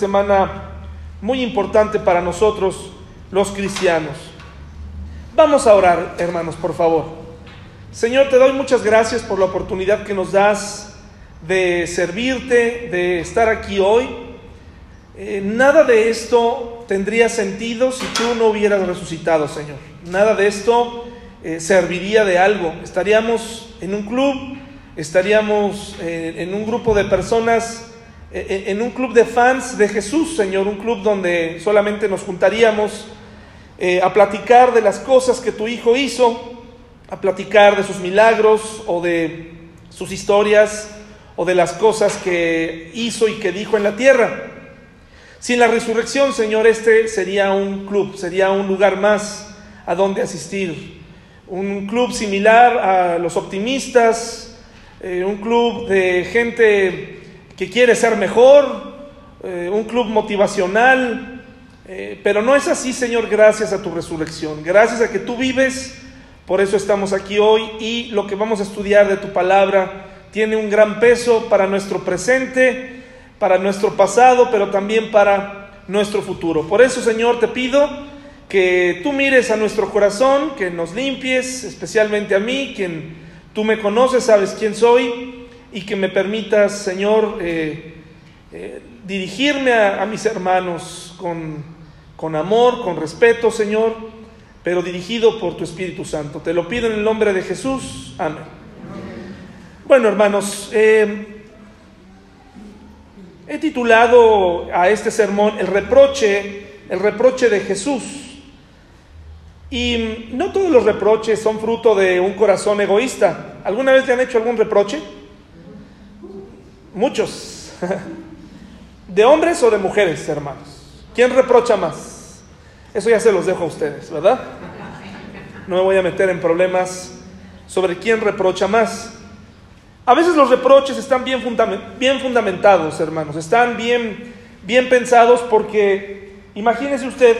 semana muy importante para nosotros los cristianos. Vamos a orar, hermanos, por favor. Señor, te doy muchas gracias por la oportunidad que nos das de servirte, de estar aquí hoy. Eh, nada de esto tendría sentido si tú no hubieras resucitado, Señor. Nada de esto eh, serviría de algo. Estaríamos en un club, estaríamos eh, en un grupo de personas en un club de fans de Jesús, Señor, un club donde solamente nos juntaríamos eh, a platicar de las cosas que tu Hijo hizo, a platicar de sus milagros o de sus historias o de las cosas que hizo y que dijo en la tierra. Sin la resurrección, Señor, este sería un club, sería un lugar más a donde asistir. Un club similar a los optimistas, eh, un club de gente que quiere ser mejor, eh, un club motivacional, eh, pero no es así, Señor, gracias a tu resurrección, gracias a que tú vives, por eso estamos aquí hoy y lo que vamos a estudiar de tu palabra tiene un gran peso para nuestro presente, para nuestro pasado, pero también para nuestro futuro. Por eso, Señor, te pido que tú mires a nuestro corazón, que nos limpies, especialmente a mí, quien tú me conoces, sabes quién soy, y que me permitas, Señor, eh, eh, dirigirme a, mis hermanos con, con amor, con respeto, Señor, pero dirigido por tu Espíritu Santo. Te lo pido en el nombre de Jesús. Amén. Bueno, hermanos, eh, he titulado a este sermón El reproche, el reproche de Jesús. Y no todos los reproches son fruto de un corazón egoísta. ¿Alguna vez le han hecho algún reproche? Muchos. ¿De hombres o de mujeres, hermanos? ¿Quién reprocha más? Eso ya se los dejo a ustedes, ¿verdad? No me voy a meter en problemas sobre quién reprocha más. A veces los reproches están bien, bien fundamentados, hermanos, están bien, bien pensados porque, imagínese usted,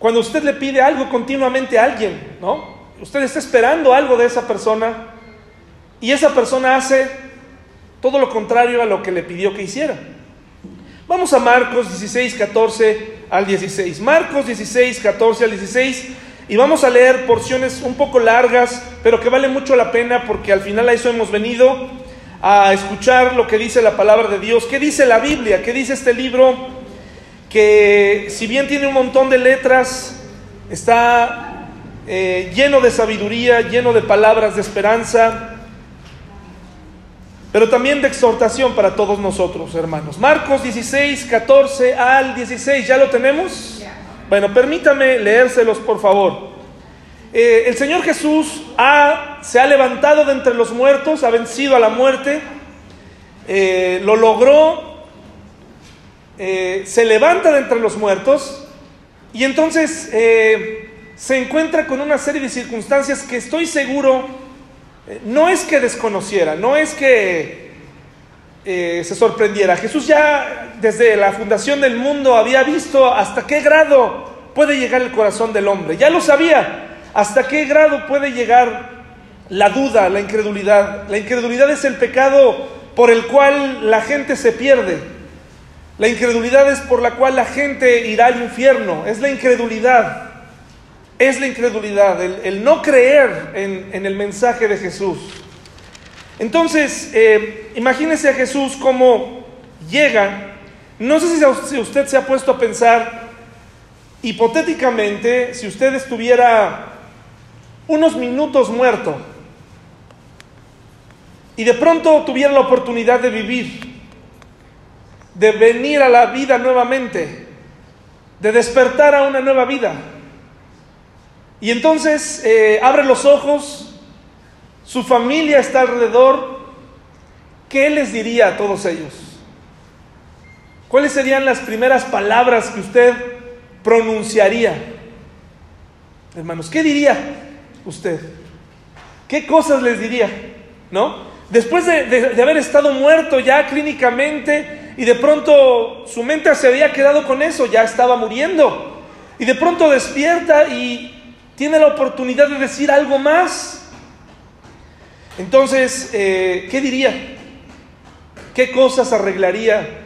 cuando usted le pide algo continuamente a alguien, ¿no? Usted está esperando algo de esa persona y esa persona hace todo lo contrario a lo que le pidió que hiciera. Vamos a Marcos 16, 14 al 16. Marcos 16, 14 al 16. Y vamos a leer porciones un poco largas, pero que vale mucho la pena porque al final a eso hemos venido a escuchar lo que dice la palabra de Dios. ¿Qué dice la Biblia? ¿Qué dice este libro? Que si bien tiene un montón de letras, está eh, lleno de sabiduría, lleno de palabras de esperanza, pero también de exhortación para todos nosotros, hermanos. Marcos 16, 14 al 16, ¿ya lo tenemos? Bueno, permítame leérselos, por favor. Eh, el Señor Jesús ha, se ha levantado de entre los muertos, ha vencido a la muerte, eh, lo logró, eh, se levanta de entre los muertos y entonces se encuentra con una serie de circunstancias que estoy seguro no es que desconociera, no es que eh, se sorprendiera. Jesús ya desde la fundación del mundo había visto hasta qué grado puede llegar el corazón del hombre. Ya lo sabía, hasta qué grado puede llegar la duda, la incredulidad. La incredulidad es el pecado por el cual la gente se pierde. La incredulidad es por la cual la gente irá al infierno. Es la incredulidad es la incredulidad, el, no creer en, el mensaje de Jesús. Entonces, eh, imagínese a Jesús como llega. No sé si usted se ha puesto a pensar, hipotéticamente, si usted estuviera unos minutos muerto y de pronto tuviera la oportunidad de vivir, de venir a la vida nuevamente, de despertar a una nueva vida. Y entonces eh, abre los ojos, su familia está alrededor, ¿qué les diría a todos ellos? ¿Cuáles serían las primeras palabras que usted pronunciaría? Hermanos, ¿qué diría usted? ¿Qué cosas les diría? ¿No? Después de, de, haber estado muerto ya clínicamente y de pronto su mente se había quedado con eso, ya estaba muriendo. Y de pronto despierta y tiene la oportunidad de decir algo más. Entonces, eh, ¿qué diría? ¿Qué cosas arreglaría?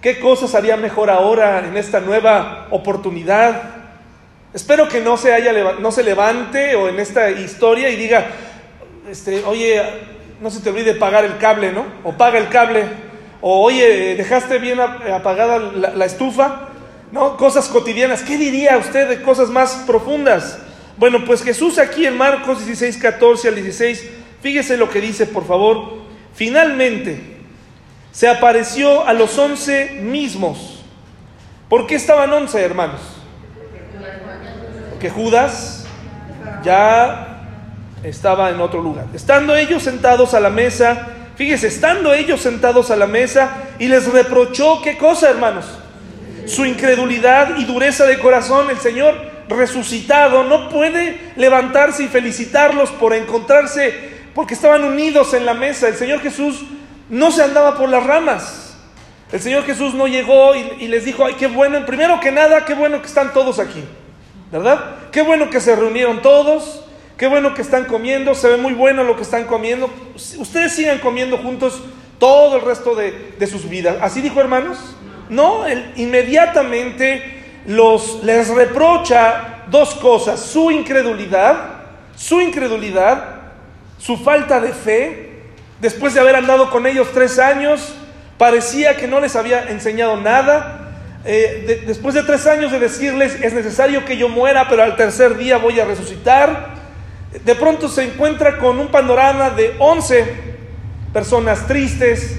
¿Qué cosas haría mejor ahora en esta nueva oportunidad? Espero que no se, haya, no se levante o en esta historia y diga, este, oye, no se te olvide pagar el cable, ¿no? O paga el cable. O oye, dejaste bien apagada la, estufa, ¿no? Cosas cotidianas. ¿Qué diría usted de cosas más profundas? Bueno, pues Jesús aquí en Marcos 16, 14 al 16, fíjese lo que dice, por favor. Finalmente, se apareció a los once mismos. ¿Por qué estaban once, hermanos? Porque Judas ya estaba en otro lugar. Estando ellos sentados a la mesa, fíjese, estando ellos sentados a la mesa y les reprochó, ¿qué cosa, hermanos? Su incredulidad y dureza de corazón, el Señor resucitado no puede levantarse y felicitarlos por encontrarse, porque estaban unidos en la mesa. El Señor Jesús no se andaba por las ramas. El Señor Jesús no llegó y, les dijo, ay, qué bueno, primero que nada, qué bueno que están todos aquí, ¿verdad? Qué bueno que se reunieron todos, qué bueno que están comiendo, se ve muy bueno lo que están comiendo. Ustedes sigan comiendo juntos todo el resto de, sus vidas. ¿Así dijo hermanos? No, él inmediatamente les reprocha dos cosas, su incredulidad, su incredulidad, su falta de fe después de haber andado con ellos tres años, parecía que no les había enseñado nada. Eh, después de tres años de decirles, es necesario que yo muera, pero al tercer día voy a resucitar, de pronto se encuentra con un panorama de once personas tristes,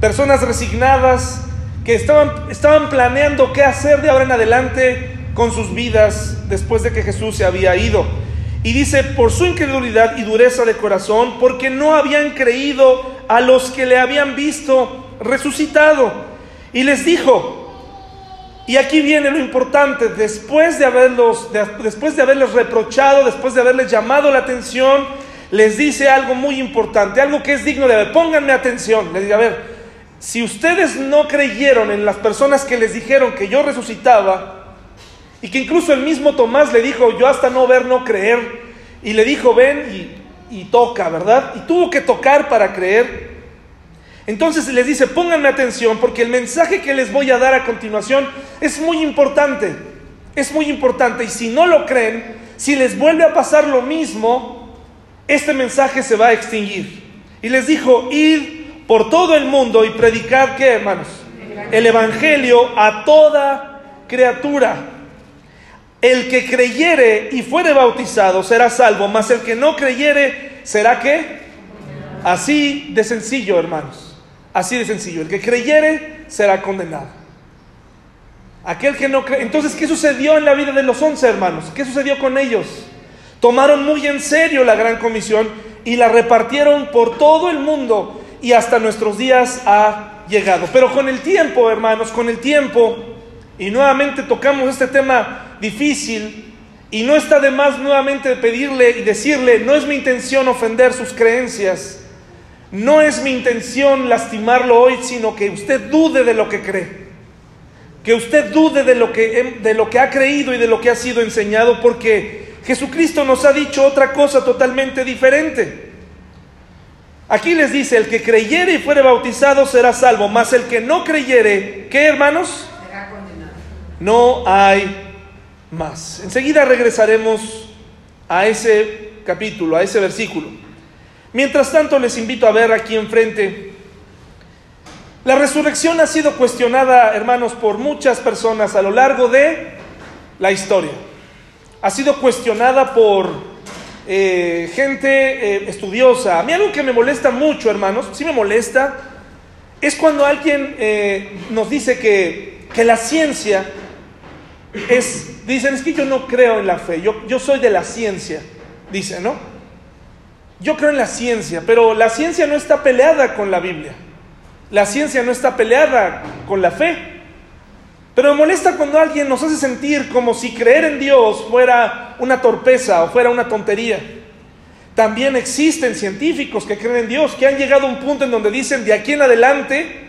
personas resignadas, que estaban, estaban planeando qué hacer de ahora en adelante con sus vidas después de que Jesús se había ido. Y dice, por su incredulidad y dureza de corazón, porque no habían creído a los que le habían visto resucitado. Y les dijo, y aquí viene lo importante, después de, haberlos, después de haberles reprochado, después de haberles llamado la atención, les dice algo muy importante, algo que es digno de ver. Pónganme atención, les dice, a ver, si ustedes no creyeron en las personas que les dijeron que yo resucitaba, y que incluso el mismo Tomás le dijo, yo hasta no ver, no creer. Y le dijo, ven y, toca, ¿verdad? Y tuvo que tocar para creer. Entonces les dice, pónganme atención porque el mensaje que les voy a dar a continuación es muy importante. Es muy importante. Y si no lo creen, si les vuelve a pasar lo mismo, este mensaje se va a extinguir. Y les dijo, id por todo el mundo y predicad, ¿qué hermanos? El Evangelio a toda criatura. El que creyere y fuere bautizado será salvo, mas el que no creyere será qué? Así de sencillo, hermanos. Así de sencillo. El que creyere será condenado. Aquel que no cree. Entonces, ¿qué sucedió en la vida de los once hermanos? ¿Qué sucedió con ellos? Tomaron muy en serio la gran comisión y la repartieron por todo el mundo y hasta nuestros días ha llegado. Pero con el tiempo, hermanos, con el tiempo, y nuevamente tocamos este tema difícil y no está de más nuevamente pedirle y decirle, no es mi intención ofender sus creencias, no es mi intención lastimarlo hoy, sino que usted dude de lo que cree, que usted dude de lo que, de lo que ha creído y de lo que ha sido enseñado, porque Jesucristo nos ha dicho otra cosa totalmente diferente. Aquí les dice, el que creyere y fuere bautizado será salvo, mas el que no creyere, ¿qué hermanos? no hay más. Enseguida regresaremos a ese capítulo, a ese versículo. Mientras tanto, les invito a ver aquí enfrente. La resurrección ha sido cuestionada, hermanos, por muchas personas a lo largo de la historia. Ha sido cuestionada por eh, gente eh, estudiosa. A mí algo que me molesta mucho, hermanos, sí me molesta, es cuando alguien eh, nos dice que, que la ciencia es, dicen, es que yo no creo en la fe, yo, yo soy de la ciencia, dicen, ¿no? Yo creo en la ciencia, pero la ciencia no está peleada con la Biblia. La ciencia no está peleada con la fe. Pero me molesta cuando alguien nos hace sentir como si creer en Dios fuera una torpeza o fuera una tontería. También existen científicos que creen en Dios, que han llegado a un punto en donde dicen de aquí en adelante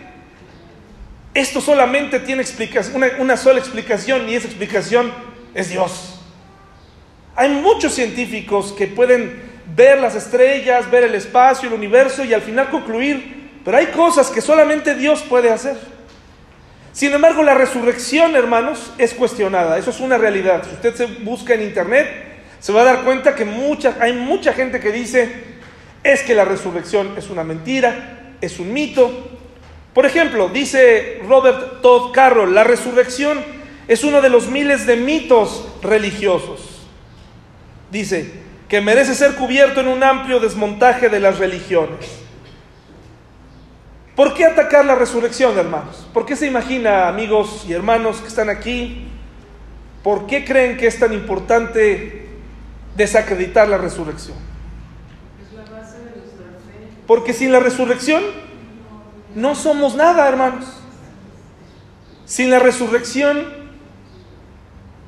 esto solamente tiene explicación, una, sola explicación y esa explicación es Dios. Hay muchos científicos que pueden ver las estrellas, ver el espacio, el universo y al final concluir Pero hay cosas que solamente Dios puede hacer. Sin embargo, la resurrección, hermanos, es cuestionada. Eso es una realidad. Si usted se busca en internet, se va a dar cuenta que mucha, hay mucha gente que dice, es que la resurrección es una mentira, es un mito. Por ejemplo, dice Robert Todd Carroll, la resurrección es uno de los miles de mitos religiosos. Dice que merece ser cubierto en un amplio desmontaje de las religiones. ¿Por qué atacar la resurrección, hermanos? ¿Por qué se imagina, amigos y hermanos que están aquí, por qué creen que es tan importante desacreditar la resurrección? Porque sin la resurrección no somos nada, hermanos. Sin la resurrección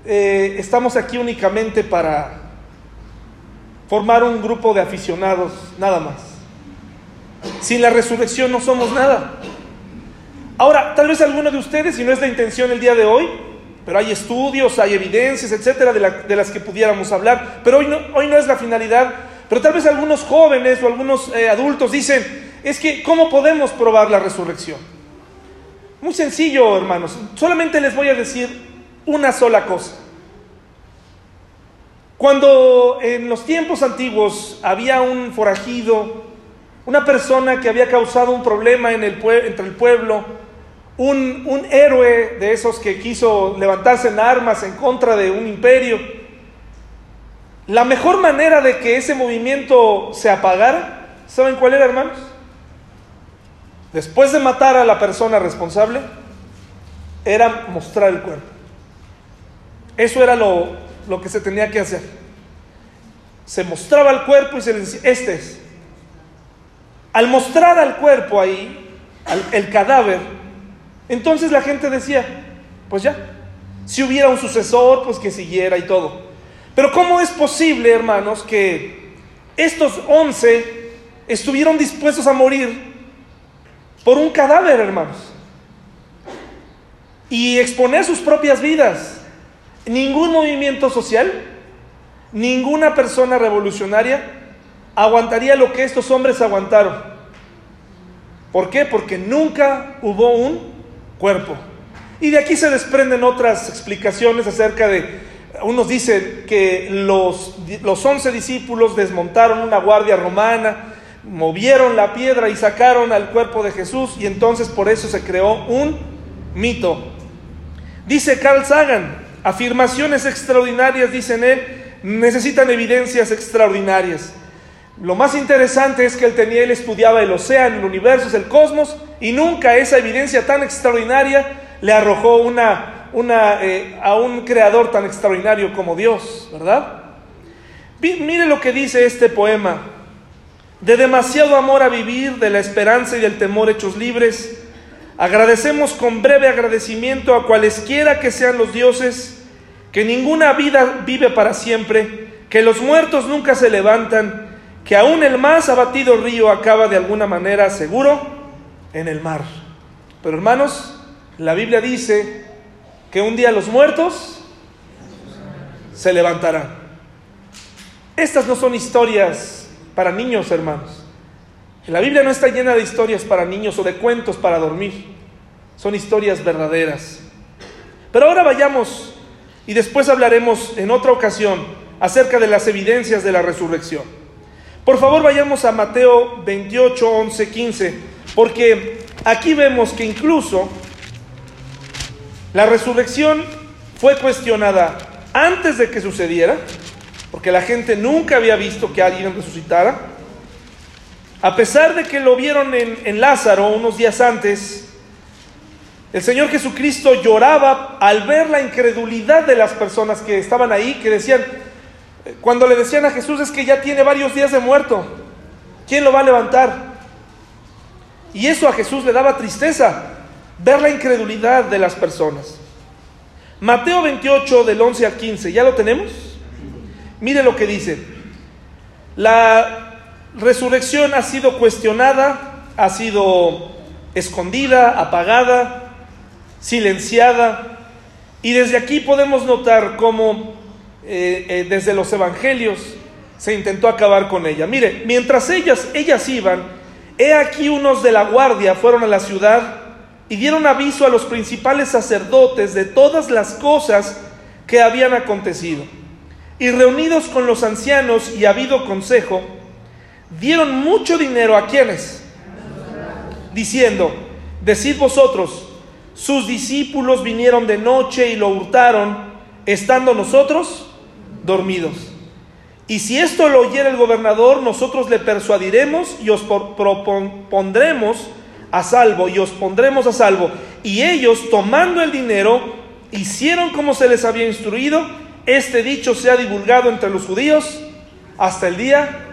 eh, estamos aquí únicamente para formar un grupo de aficionados, nada más. Sin la resurrección no somos nada. Ahora, tal vez alguno de ustedes, y no es la intención el día de hoy, pero hay estudios, hay evidencias, etcétera, de, las que pudiéramos hablar, pero hoy no, hoy no es la finalidad. Pero tal vez algunos jóvenes o algunos eh, adultos dicen, es que, ¿cómo podemos probar la resurrección? Muy sencillo, hermanos. Solamente les voy a decir una sola cosa. Cuando en los tiempos antiguos había un forajido una persona que había causado un problema en el entre el pueblo, un, un héroe de esos que quiso levantarse en armas en contra de un imperio. La mejor manera de que ese movimiento se apagara, ¿saben cuál era, hermanos? Después de matar a la persona responsable, era mostrar el cuerpo. Eso era lo, lo que se tenía que hacer. Se mostraba el cuerpo y se le decía, este es. Al mostrar al cuerpo ahí, el cadáver, entonces la gente decía, pues ya, si hubiera un sucesor, pues que siguiera y todo. Pero ¿cómo es posible, hermanos, que estos once estuvieron dispuestos a morir por un cadáver, hermanos? Y exponer sus propias vidas. Ningún movimiento social, ninguna persona revolucionaria aguantaría lo que estos hombres aguantaron. ¿Por qué? Porque nunca hubo un cuerpo. Y de aquí se desprenden otras explicaciones acerca de, unos dicen que los, los once discípulos desmontaron una guardia romana, movieron la piedra y sacaron al cuerpo de Jesús y entonces por eso se creó un mito. Dice Carl Sagan, afirmaciones extraordinarias, dicen él, necesitan evidencias extraordinarias. Lo más interesante es que él tenía, él estudiaba el océano, el universo, el cosmos, y nunca esa evidencia tan extraordinaria le arrojó una, eh, a un creador tan extraordinario como Dios, ¿verdad? Mire lo que dice este poema. De demasiado amor a vivir, de la esperanza y del temor hechos libres, agradecemos con breve agradecimiento a cualesquiera que sean los dioses, que ninguna vida vive para siempre, que los muertos nunca se levantan, que aún el más abatido río acaba de alguna manera seguro en el mar. Pero hermanos, la Biblia dice que un día los muertos se levantarán. Estas no son historias para niños, hermanos. La Biblia no está llena de historias para niños o de cuentos para dormir. Son historias verdaderas. Pero ahora vayamos y después hablaremos en otra ocasión acerca de las evidencias de la resurrección. Por favor, vayamos a Mateo 28, 11, 15, porque aquí vemos que incluso la resurrección fue cuestionada antes de que sucediera, porque la gente nunca había visto que alguien resucitara. A pesar de que lo vieron en, en Lázaro unos días antes, el Señor Jesucristo lloraba al ver la incredulidad de las personas que estaban ahí, que decían, cuando le decían a Jesús es que ya tiene varios días de muerto, ¿quién lo va a levantar? Y eso a Jesús le daba tristeza, ver la incredulidad de las personas. Mateo 28 del 11 al 15, ¿ya lo tenemos? Mire lo que dice. La resurrección ha sido cuestionada, ha sido escondida, apagada, silenciada. Y desde aquí podemos notar cómo eh, eh, desde los evangelios se intentó acabar con ella. Mire, mientras ellas, ellas iban He aquí unos de la guardia fueron a la ciudad y dieron aviso a los principales sacerdotes de todas las cosas que habían acontecido. Y reunidos con los ancianos y habido consejo, dieron mucho dinero a quienes, diciendo, decid vosotros, sus discípulos vinieron de noche y lo hurtaron, estando nosotros dormidos. Y si esto lo oyera el gobernador, nosotros le persuadiremos y os propondremos a salvo y os pondremos a salvo. Y ellos, tomando el dinero, hicieron como se les había instruido. Este dicho se ha divulgado entre los judíos hasta el día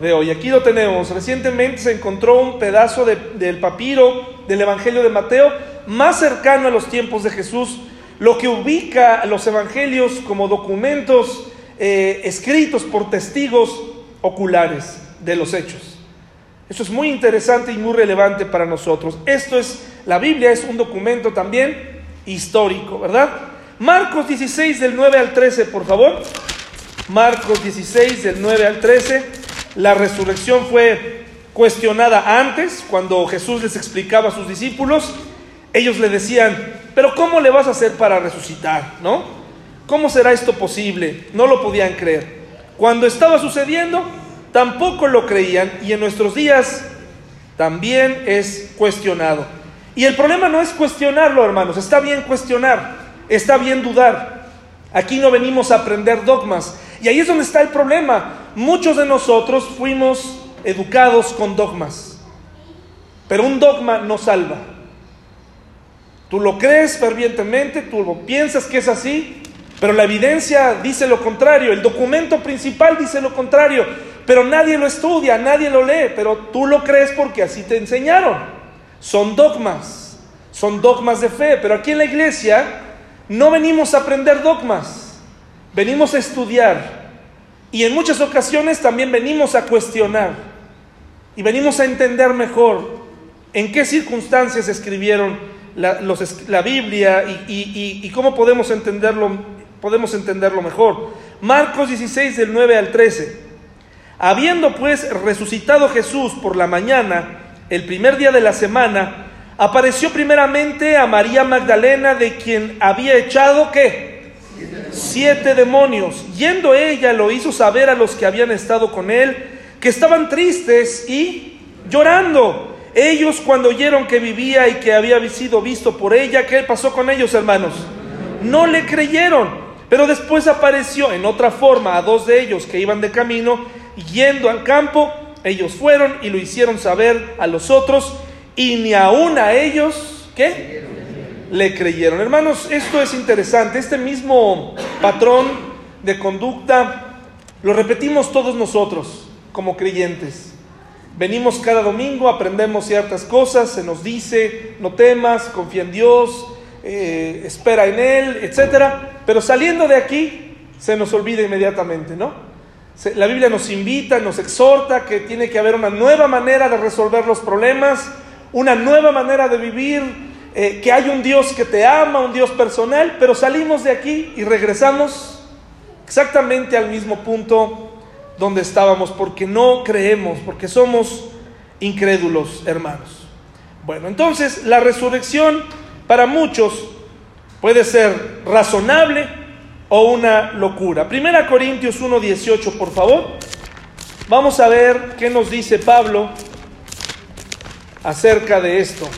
de hoy. Aquí lo tenemos. Recientemente se encontró un pedazo del papiro del Evangelio de Mateo más cercano a los tiempos de Jesús, lo que ubica los evangelios como documentos eh, escritos por testigos oculares de los hechos. Eso es muy interesante y muy relevante para nosotros. Esto es, la Biblia es un documento también histórico, ¿verdad? Marcos 16 del 9 al 13, por favor. Marcos 16 del 9 al 13. La resurrección fue cuestionada antes, cuando Jesús les explicaba a sus discípulos. Ellos le decían, pero ¿cómo le vas a hacer para resucitar? ¿No? ¿Cómo será esto posible? No lo podían creer. Cuando estaba sucediendo, tampoco lo creían y en nuestros días también es cuestionado. Y el problema no es cuestionarlo, hermanos. Está bien cuestionar, está bien dudar. Aquí no venimos a aprender dogmas. Y ahí es donde está el problema. Muchos de nosotros fuimos educados con dogmas. Pero un dogma no salva. Tú lo crees fervientemente, tú piensas que es así, pero la evidencia dice lo contrario, el documento principal dice lo contrario, pero nadie lo estudia, nadie lo lee, pero tú lo crees porque así te enseñaron. Son dogmas, son dogmas de fe, pero aquí en la iglesia no venimos a aprender dogmas, venimos a estudiar y en muchas ocasiones también venimos a cuestionar y venimos a entender mejor en qué circunstancias escribieron la, Biblia y, cómo podemos entenderlo, podemos entenderlo mejor. Marcos 16 del 9 al 13. Habiendo pues resucitado Jesús por la mañana, el primer día de la semana, apareció primeramente a María Magdalena, de quien había echado qué? Siete demonios. Yendo ella lo hizo saber a los que habían estado con él, que estaban tristes y llorando. Ellos cuando oyeron que vivía y que había sido visto por ella, ¿qué pasó con ellos, hermanos? No le creyeron, pero después apareció en otra forma a dos de ellos que iban de camino, yendo al campo, ellos fueron y lo hicieron saber a los otros, y ni aún a ellos, ¿qué? Le creyeron. Hermanos, esto es interesante, este mismo patrón de conducta lo repetimos todos nosotros como creyentes. Venimos cada domingo, aprendemos ciertas cosas, se nos dice, no temas, confía en Dios, eh, espera en Él, etc. Pero saliendo de aquí, se nos olvida inmediatamente, ¿no? La Biblia nos invita, nos exhorta que tiene que haber una nueva manera de resolver los problemas, una nueva manera de vivir, eh, que hay un Dios que te ama, un Dios personal, pero salimos de aquí y regresamos exactamente al mismo punto donde estábamos porque no creemos, porque somos incrédulos, hermanos. Bueno, entonces la resurrección para muchos puede ser razonable o una locura. Primera Corintios 1:18, por favor. Vamos a ver qué nos dice Pablo acerca de esto.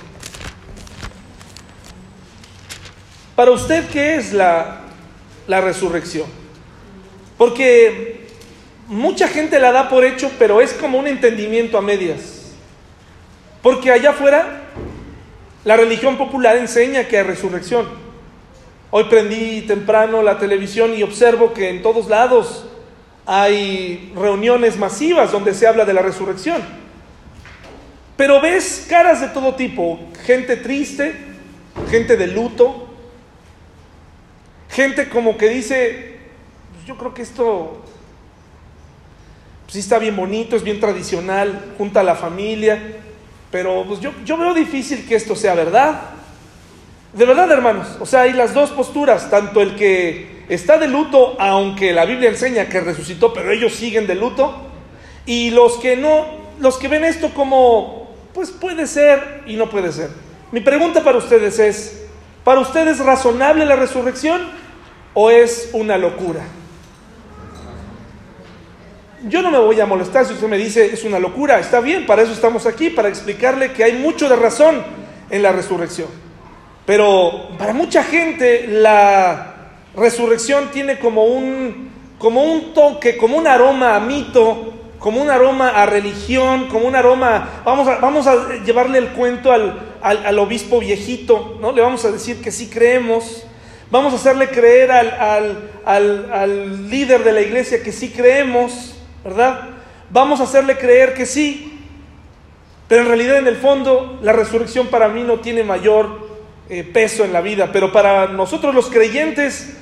Para usted, ¿qué es la, la resurrección? Porque mucha gente la da por hecho, pero es como un entendimiento a medias. Porque allá afuera la religión popular enseña que hay resurrección. Hoy prendí temprano la televisión y observo que en todos lados hay reuniones masivas donde se habla de la resurrección. Pero ves caras de todo tipo, gente triste, gente de luto, gente como que dice, pues yo creo que esto sí está bien bonito, es bien tradicional, junta a la familia, pero pues yo, yo veo difícil que esto sea verdad. De verdad, hermanos, o sea, hay las dos posturas, tanto el que está de luto, aunque la Biblia enseña que resucitó, pero ellos siguen de luto, y los que no, los que ven esto como Pues puede ser y no puede ser. Mi pregunta para ustedes es, ¿para ustedes es razonable la resurrección o es una locura? Yo no me voy a molestar si usted me dice es una locura, está bien, para eso estamos aquí, para explicarle que hay mucho de razón en la resurrección. Pero para mucha gente la resurrección tiene como un, como un toque, como un aroma a mito, como un aroma a religión, como un aroma, vamos a, vamos a llevarle el cuento al, al, obispo viejito, ¿no? Le vamos a decir que sí creemos, vamos a hacerle creer al, al líder de la iglesia que sí creemos, ¿verdad? Vamos a hacerle creer que sí, pero en realidad en el fondo la resurrección para mí no tiene mayor eh, peso en la vida, pero para nosotros los creyentes,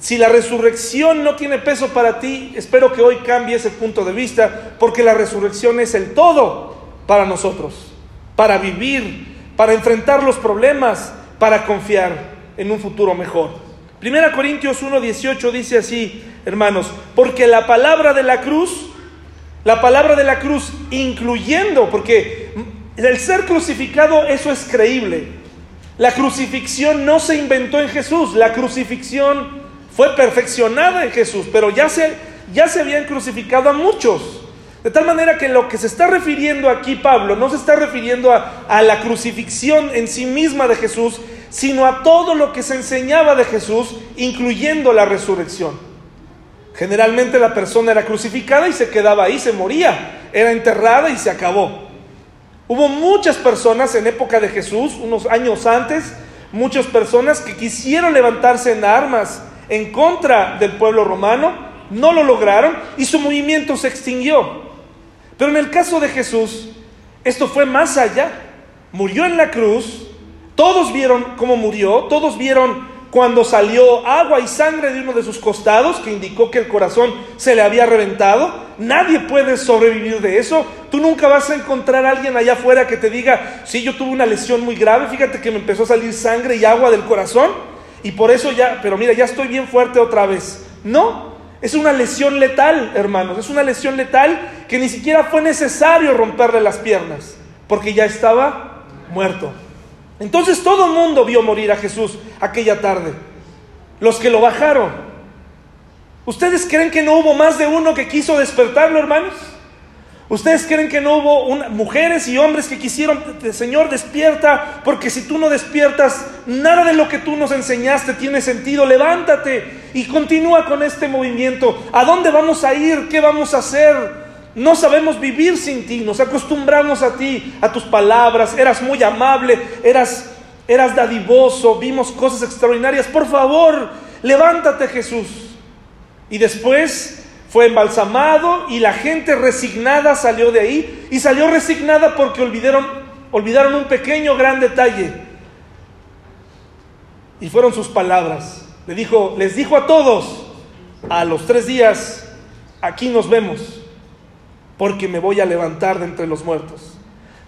si la resurrección no tiene peso para ti, espero que hoy cambie ese punto de vista, porque la resurrección es el todo para nosotros, para vivir, para enfrentar los problemas, para confiar en un futuro mejor. Primera Corintios 1:18 dice así, hermanos, porque la palabra de la cruz, la palabra de la cruz, incluyendo, porque el ser crucificado, eso es creíble. La crucifixión no se inventó en Jesús, la crucifixión fue perfeccionada en Jesús, pero ya se, ya se habían crucificado a muchos. De tal manera que lo que se está refiriendo aquí Pablo no se está refiriendo a, a la crucifixión en sí misma de Jesús, sino a todo lo que se enseñaba de Jesús, incluyendo la resurrección. Generalmente la persona era crucificada y se quedaba ahí, se moría, era enterrada y se acabó. Hubo muchas personas en época de Jesús, unos años antes, muchas personas que quisieron levantarse en armas en contra del pueblo romano, no lo lograron y su movimiento se extinguió. Pero en el caso de Jesús, esto fue más allá. Murió en la cruz, todos vieron cómo murió, todos vieron cuando salió agua y sangre de uno de sus costados, que indicó que el corazón se le había reventado. Nadie puede sobrevivir de eso. Tú nunca vas a encontrar a alguien allá afuera que te diga, sí, yo tuve una lesión muy grave, fíjate que me empezó a salir sangre y agua del corazón, y por eso ya, pero mira, ya estoy bien fuerte otra vez. No, es una lesión letal, hermanos, es una lesión letal que ni siquiera fue necesario romperle las piernas, porque ya estaba muerto. Entonces todo el mundo vio morir a Jesús aquella tarde. Los que lo bajaron. ¿Ustedes creen que no hubo más de uno que quiso despertarlo, hermanos? ¿Ustedes creen que no hubo mujeres y hombres que quisieron, Señor, despierta, porque si tú no despiertas, nada de lo que tú nos enseñaste tiene sentido, levántate y continúa con este movimiento. ¿A dónde vamos a ir? ¿Qué vamos a hacer? No sabemos vivir sin ti, nos acostumbramos a ti, a tus palabras, eras muy amable, eras, eras dadivoso, vimos cosas extraordinarias. Por favor, levántate Jesús. Y después fue embalsamado y la gente resignada salió de ahí y salió resignada porque olvidaron, olvidaron un pequeño gran detalle. Y fueron sus palabras. Le dijo, les dijo a todos, a los tres días, aquí nos vemos porque me voy a levantar de entre los muertos.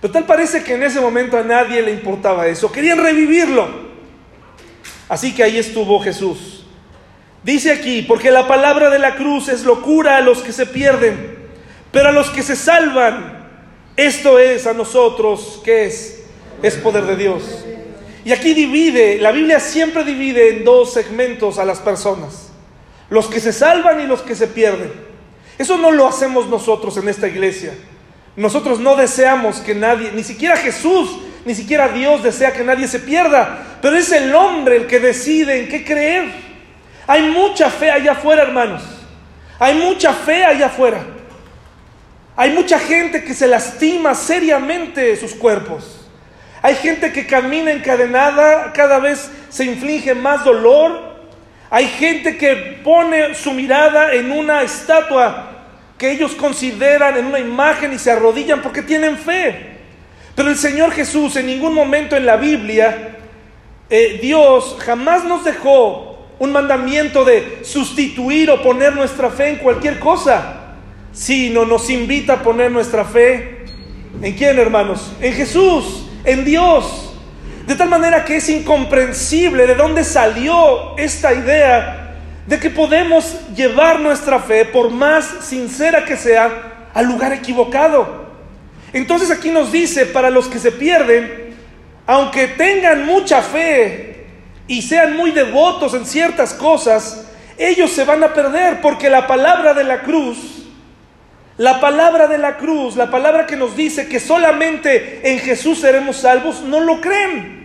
Pero tal parece que en ese momento a nadie le importaba eso, querían revivirlo. Así que ahí estuvo Jesús. Dice aquí, porque la palabra de la cruz es locura a los que se pierden, pero a los que se salvan, esto es a nosotros, ¿qué es? Es poder de Dios. Y aquí divide, la Biblia siempre divide en dos segmentos a las personas, los que se salvan y los que se pierden. Eso no lo hacemos nosotros en esta iglesia. Nosotros no deseamos que nadie, ni siquiera Jesús, ni siquiera Dios desea que nadie se pierda, pero es el hombre el que decide en qué creer. Hay mucha fe allá afuera, hermanos. Hay mucha fe allá afuera. Hay mucha gente que se lastima seriamente sus cuerpos. Hay gente que camina encadenada, cada vez se inflige más dolor. Hay gente que pone su mirada en una estatua que ellos consideran en una imagen y se arrodillan porque tienen fe. Pero el Señor Jesús en ningún momento en la Biblia, eh, Dios jamás nos dejó un mandamiento de sustituir o poner nuestra fe en cualquier cosa, sino nos invita a poner nuestra fe en quién, hermanos? En Jesús, en Dios. De tal manera que es incomprensible de dónde salió esta idea de que podemos llevar nuestra fe, por más sincera que sea, al lugar equivocado. Entonces aquí nos dice, para los que se pierden, aunque tengan mucha fe y sean muy devotos en ciertas cosas, ellos se van a perder porque la palabra de la cruz, la palabra de la cruz, la palabra que nos dice que solamente en Jesús seremos salvos, no lo creen.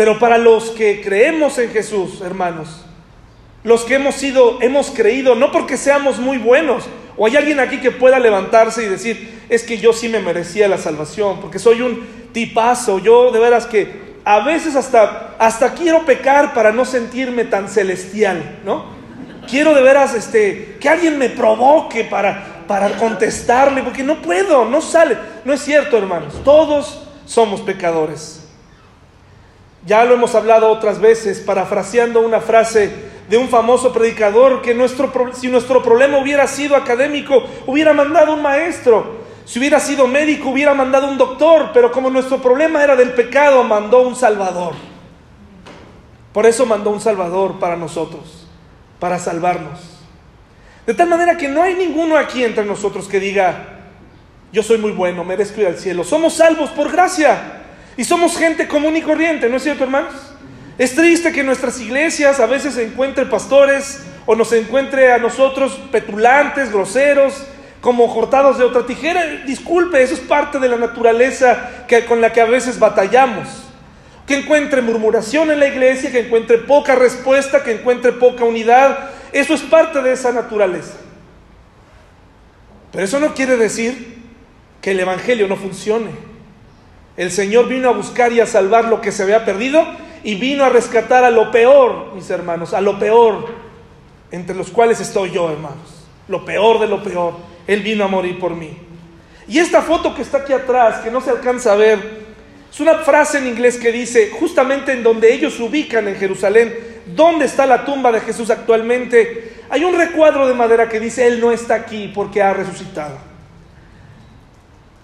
Pero para los que creemos en Jesús, hermanos, los que hemos sido, hemos creído, no porque seamos muy buenos, o hay alguien aquí que pueda levantarse y decir, es que yo sí me merecía la salvación, porque soy un tipazo, yo de veras que a veces hasta, hasta quiero pecar para no sentirme tan celestial, ¿no? Quiero de veras este, que alguien me provoque para, para contestarle, porque no puedo, no sale. No es cierto, hermanos, todos somos pecadores. Ya lo hemos hablado otras veces, parafraseando una frase de un famoso predicador, que nuestro, si nuestro problema hubiera sido académico, hubiera mandado un maestro. Si hubiera sido médico, hubiera mandado un doctor, pero como nuestro problema era del pecado, mandó un Salvador. Por eso mandó un Salvador para nosotros, para salvarnos. De tal manera que no hay ninguno aquí entre nosotros que diga, yo soy muy bueno, merezco ir al cielo. Somos salvos por gracia y somos gente común y corriente, ¿no es cierto, hermanos? Es triste que nuestras iglesias a veces se encuentre pastores o nos encuentre a nosotros petulantes, groseros, como cortados de otra tijera. Disculpe, eso es parte de la naturaleza que, con la que a veces batallamos. Que encuentre murmuración en la iglesia, que encuentre poca respuesta, que encuentre poca unidad. Eso es parte de esa naturaleza. Pero eso no quiere decir que el Evangelio no funcione. El Señor vino a buscar y a salvar lo que se había perdido y vino a rescatar a lo peor, mis hermanos, a lo peor, entre los cuales estoy yo, hermanos. Lo peor de lo peor. Él vino a morir por mí. Y esta foto que está aquí atrás, que no se alcanza a ver, es una frase en inglés que dice, justamente en donde ellos se ubican en Jerusalén, ¿dónde está la tumba de Jesús actualmente? Hay un recuadro de madera que dice, Él no está aquí porque ha resucitado.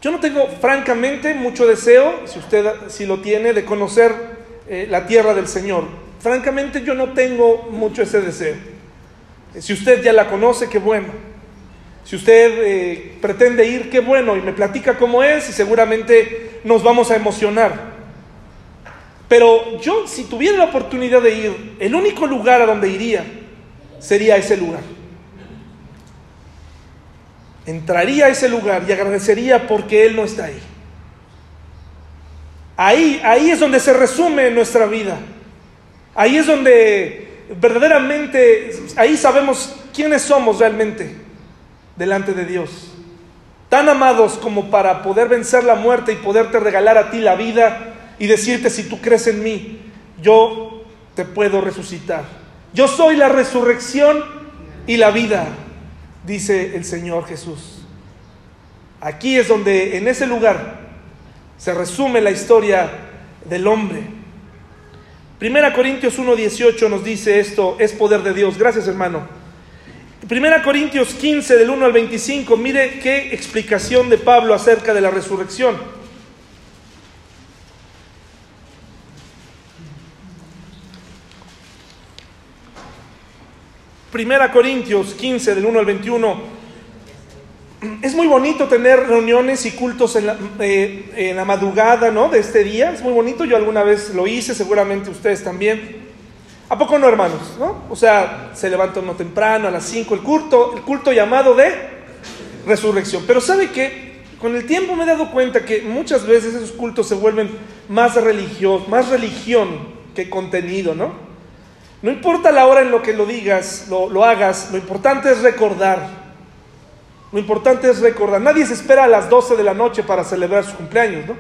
Yo no tengo, francamente, mucho deseo, si usted si lo tiene, de conocer eh, la tierra del Señor. Francamente, yo no tengo mucho ese deseo. Si usted ya la conoce, qué bueno. Si usted eh, pretende ir, qué bueno, y me platica cómo es y seguramente nos vamos a emocionar. Pero yo, si tuviera la oportunidad de ir, el único lugar a donde iría sería ese lugar. Entraría a ese lugar y agradecería porque Él no está ahí. Ahí, ahí es donde se resume nuestra vida. Ahí es donde verdaderamente, ahí sabemos quiénes somos realmente delante de Dios. Tan amados como para poder vencer la muerte y poderte regalar a ti la vida y decirte, si tú crees en mí, yo te puedo resucitar. Yo soy la resurrección y la vida, dice el Señor Jesús. Aquí es donde, en ese lugar, se resume la historia del hombre. Primera Corintios 1.18 nos dice esto, es poder de Dios. Gracias hermano. Primera Corintios 15 del 1 al 25, mire qué explicación de Pablo acerca de la resurrección. Primera Corintios 15 del 1 al 21. Es muy bonito tener reuniones y cultos en la, eh, en la madrugada ¿no? de este día. Es muy bonito, yo alguna vez lo hice, seguramente ustedes también. ¿A poco no, hermanos? ¿No? O sea, se levanta uno temprano a las 5 el culto, el culto llamado de resurrección. Pero ¿sabe qué? Con el tiempo me he dado cuenta que muchas veces esos cultos se vuelven más religión, más religión que contenido, ¿no? No importa la hora en lo que lo digas, lo, lo hagas, lo importante es recordar. Lo importante es recordar. Nadie se espera a las 12 de la noche para celebrar su cumpleaños, ¿no?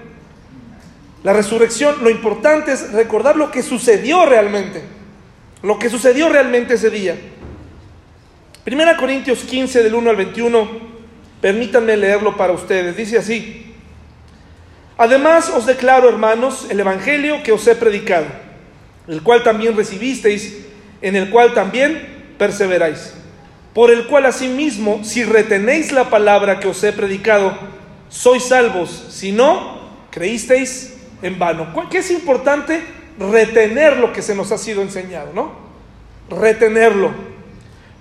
La resurrección, lo importante es recordar lo que sucedió realmente lo que sucedió realmente ese día. Primera Corintios 15 del 1 al 21, permítanme leerlo para ustedes. Dice así, además os declaro, hermanos, el Evangelio que os he predicado, el cual también recibisteis, en el cual también perseveráis, por el cual asimismo, si retenéis la palabra que os he predicado, sois salvos, si no, creísteis en vano. ¿Qué es importante? retener lo que se nos ha sido enseñado, ¿no? Retenerlo.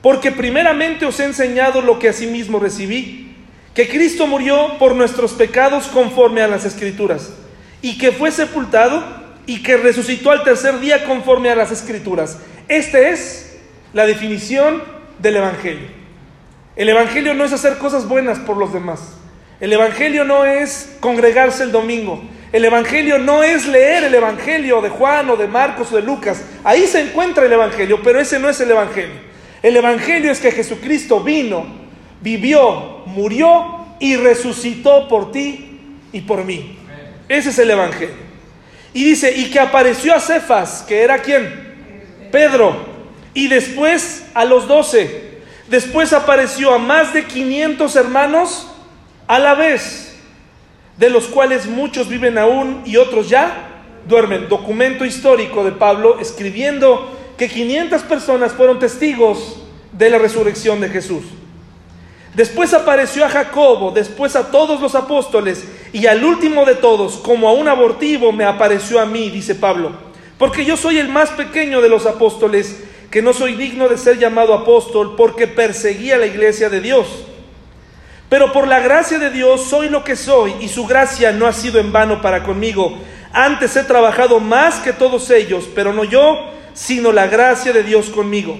Porque primeramente os he enseñado lo que asimismo recibí, que Cristo murió por nuestros pecados conforme a las escrituras, y que fue sepultado y que resucitó al tercer día conforme a las escrituras. Esta es la definición del Evangelio. El Evangelio no es hacer cosas buenas por los demás. El Evangelio no es congregarse el domingo. El Evangelio no es leer el Evangelio de Juan o de Marcos o de Lucas. Ahí se encuentra el Evangelio, pero ese no es el Evangelio. El Evangelio es que Jesucristo vino, vivió, murió y resucitó por ti y por mí. Ese es el Evangelio. Y dice, y que apareció a Cefas, que era quién? Pedro. Y después a los doce. Después apareció a más de 500 hermanos a la vez de los cuales muchos viven aún y otros ya duermen. Documento histórico de Pablo escribiendo que 500 personas fueron testigos de la resurrección de Jesús. Después apareció a Jacobo, después a todos los apóstoles y al último de todos, como a un abortivo, me apareció a mí, dice Pablo, porque yo soy el más pequeño de los apóstoles, que no soy digno de ser llamado apóstol porque perseguía la iglesia de Dios. Pero por la gracia de Dios soy lo que soy y su gracia no ha sido en vano para conmigo. Antes he trabajado más que todos ellos, pero no yo, sino la gracia de Dios conmigo.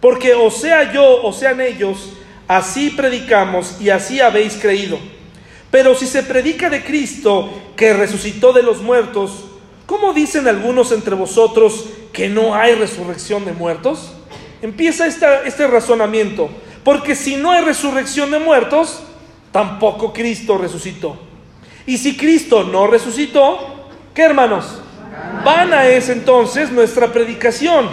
Porque o sea yo o sean ellos, así predicamos y así habéis creído. Pero si se predica de Cristo que resucitó de los muertos, ¿cómo dicen algunos entre vosotros que no hay resurrección de muertos? Empieza este razonamiento. Porque si no hay resurrección de muertos, tampoco Cristo resucitó. Y si Cristo no resucitó, ¿qué hermanos? Vana es entonces nuestra predicación.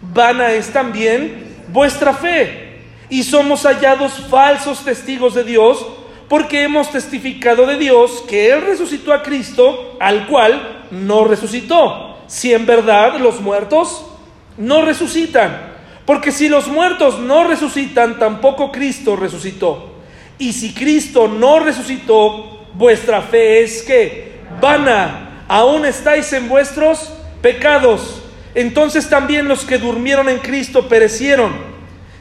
Vana es también vuestra fe. Y somos hallados falsos testigos de Dios porque hemos testificado de Dios que Él resucitó a Cristo, al cual no resucitó. Si en verdad los muertos no resucitan. Porque si los muertos no resucitan, tampoco Cristo resucitó. Y si Cristo no resucitó, vuestra fe es que vana, aún estáis en vuestros pecados. Entonces también los que durmieron en Cristo perecieron.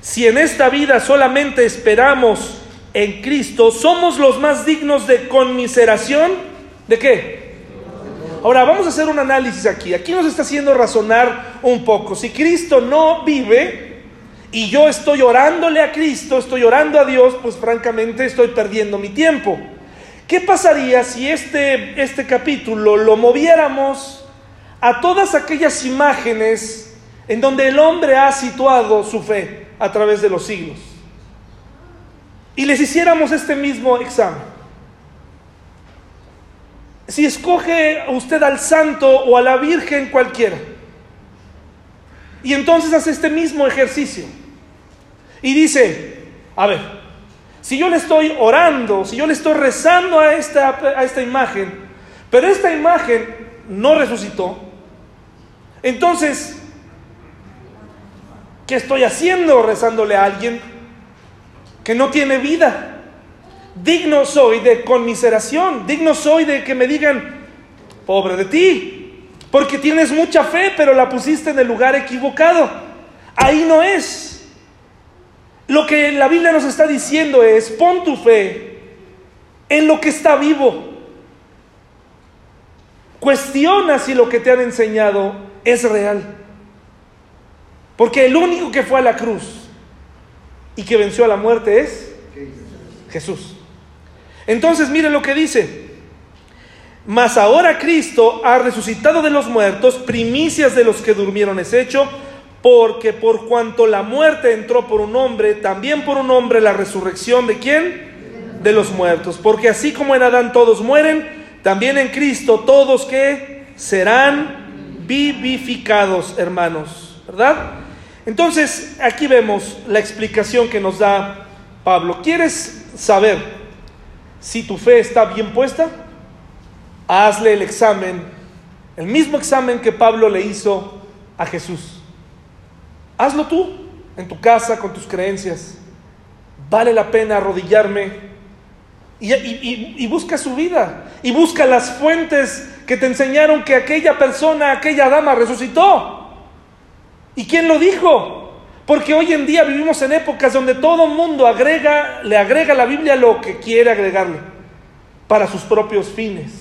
Si en esta vida solamente esperamos en Cristo, somos los más dignos de conmiseración. ¿De qué? Ahora vamos a hacer un análisis aquí. Aquí nos está haciendo razonar un poco. Si Cristo no vive y yo estoy orándole a Cristo, estoy orando a Dios, pues francamente estoy perdiendo mi tiempo. ¿Qué pasaría si este, este capítulo lo moviéramos a todas aquellas imágenes en donde el hombre ha situado su fe a través de los siglos? Y les hiciéramos este mismo examen. Si escoge usted al santo o a la virgen cualquiera, y entonces hace este mismo ejercicio y dice, a ver, si yo le estoy orando, si yo le estoy rezando a esta, a esta imagen, pero esta imagen no resucitó, entonces, ¿qué estoy haciendo rezándole a alguien que no tiene vida? Digno soy de conmiseración, digno soy de que me digan, pobre de ti, porque tienes mucha fe, pero la pusiste en el lugar equivocado. Ahí no es. Lo que la Biblia nos está diciendo es, pon tu fe en lo que está vivo. Cuestiona si lo que te han enseñado es real. Porque el único que fue a la cruz y que venció a la muerte es Jesús. Entonces miren lo que dice. Mas ahora Cristo ha resucitado de los muertos, primicias de los que durmieron es hecho, porque por cuanto la muerte entró por un hombre, también por un hombre la resurrección de quién? De los muertos. Porque así como en Adán todos mueren, también en Cristo todos que serán vivificados, hermanos. ¿Verdad? Entonces, aquí vemos la explicación que nos da Pablo. ¿Quieres saber si tu fe está bien puesta, hazle el examen, el mismo examen que Pablo le hizo a Jesús. Hazlo tú, en tu casa, con tus creencias. Vale la pena arrodillarme y, busca su vida y busca las fuentes que te enseñaron que aquella persona, aquella dama resucitó. ¿Y quién lo dijo? Porque hoy en día vivimos en épocas donde todo mundo agrega, le agrega a la Biblia lo que quiere agregarle para sus propios fines,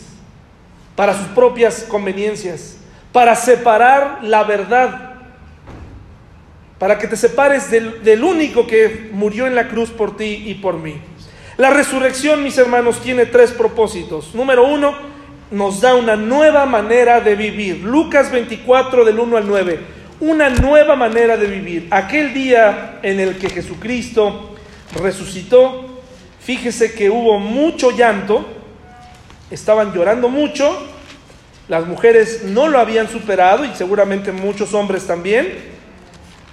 para sus propias conveniencias, para separar la verdad, para que te separes del, del único que murió en la cruz por ti y por mí. La resurrección, mis hermanos, tiene tres propósitos. Número uno, nos da una nueva manera de vivir. Lucas 24 del 1 al 9 una nueva manera de vivir. Aquel día en el que Jesucristo resucitó, fíjese que hubo mucho llanto, estaban llorando mucho, las mujeres no lo habían superado y seguramente muchos hombres también.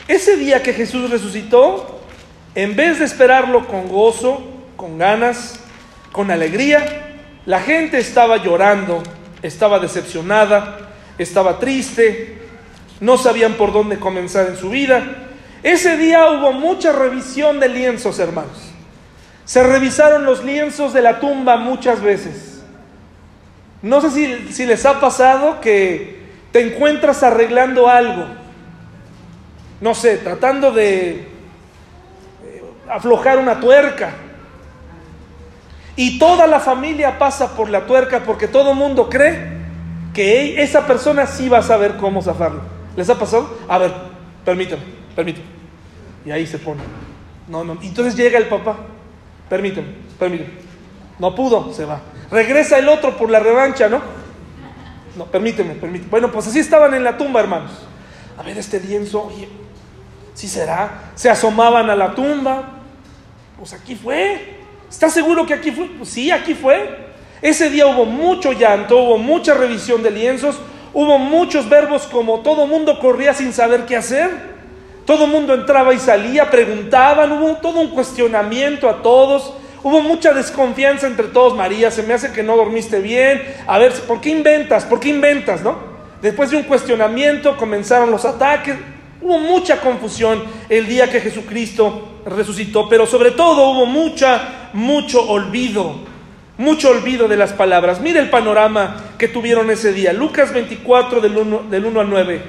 Ese día que Jesús resucitó, en vez de esperarlo con gozo, con ganas, con alegría, la gente estaba llorando, estaba decepcionada, estaba triste, no sabían por dónde comenzar en su vida. Ese día hubo mucha revisión de lienzos, hermanos. Se revisaron los lienzos de la tumba muchas veces. No sé si, les ha pasado que te encuentras arreglando algo. No sé, tratando de eh, aflojar una tuerca. Y toda la familia pasa por la tuerca porque todo el mundo cree que esa persona sí va a saber cómo zafarlo. ¿Les ha pasado? A ver, permíteme, permíteme. Y ahí se pone. No, no. Entonces llega el papá. Permíteme, permíteme. No pudo, se va. Regresa el otro por la revancha, ¿no? No, permíteme, permíteme. Bueno, pues así estaban en la tumba, hermanos. A ver, este lienzo, oye, ¿sí será? Se asomaban a la tumba. Pues aquí fue. ¿Estás seguro que aquí fue? Pues sí, aquí fue. Ese día hubo mucho llanto, hubo mucha revisión de lienzos, Hubo muchos verbos como todo mundo corría sin saber qué hacer. Todo mundo entraba y salía, preguntaban, hubo todo un cuestionamiento a todos. Hubo mucha desconfianza entre todos. María, se me hace que no dormiste bien. A ver, ¿por qué inventas? ¿Por qué inventas? ¿No? Después de un cuestionamiento comenzaron los ataques. Hubo mucha confusión el día que Jesucristo resucitó, pero sobre todo hubo mucha, mucho olvido mucho olvido de las palabras. Mire el panorama que tuvieron ese día. Lucas 24 del 1, del 1 al 9.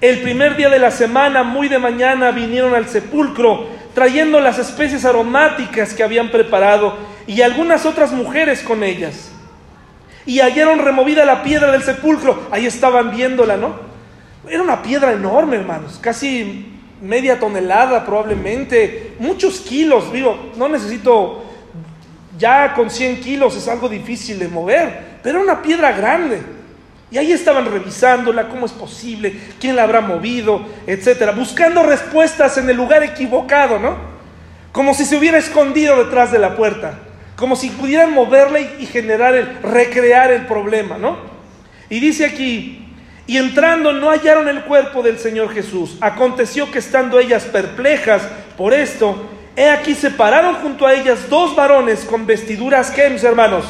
El primer día de la semana, muy de mañana, vinieron al sepulcro trayendo las especies aromáticas que habían preparado y algunas otras mujeres con ellas. Y hallaron removida la piedra del sepulcro. Ahí estaban viéndola, ¿no? Era una piedra enorme, hermanos, casi media tonelada probablemente, muchos kilos, digo, no necesito ya con 100 kilos es algo difícil de mover, pero era una piedra grande. Y ahí estaban revisándola, cómo es posible, quién la habrá movido, etcétera, buscando respuestas en el lugar equivocado, ¿no? Como si se hubiera escondido detrás de la puerta, como si pudieran moverla y, generar el, recrear el problema, ¿no? Y dice aquí, y entrando no hallaron el cuerpo del Señor Jesús. Aconteció que estando ellas perplejas por esto, He aquí se pararon junto a ellas dos varones con vestiduras que, mis hermanos,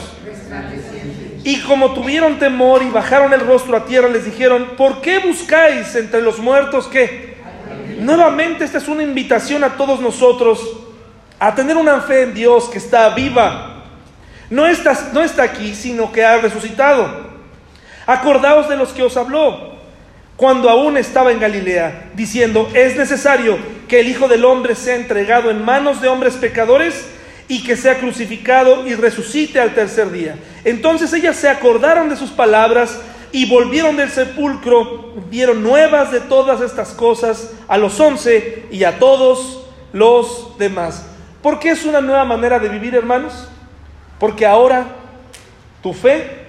y como tuvieron temor y bajaron el rostro a tierra, les dijeron, ¿por qué buscáis entre los muertos qué? Nuevamente esta es una invitación a todos nosotros a tener una fe en Dios que está viva. No está, no está aquí, sino que ha resucitado. Acordaos de los que os habló cuando aún estaba en Galilea, diciendo, es necesario que el Hijo del Hombre sea entregado en manos de hombres pecadores y que sea crucificado y resucite al tercer día. Entonces ellas se acordaron de sus palabras y volvieron del sepulcro, dieron nuevas de todas estas cosas a los once y a todos los demás. ¿Por qué es una nueva manera de vivir, hermanos? Porque ahora tu fe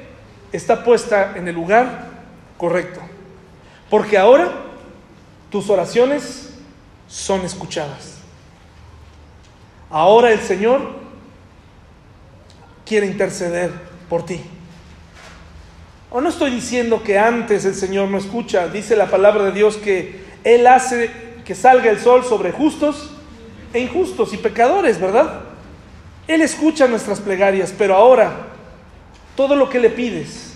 está puesta en el lugar correcto. Porque ahora tus oraciones son escuchadas. Ahora el Señor quiere interceder por ti. O no estoy diciendo que antes el Señor no escucha, dice la palabra de Dios que Él hace que salga el sol sobre justos e injustos y pecadores, ¿verdad? Él escucha nuestras plegarias, pero ahora todo lo que le pides,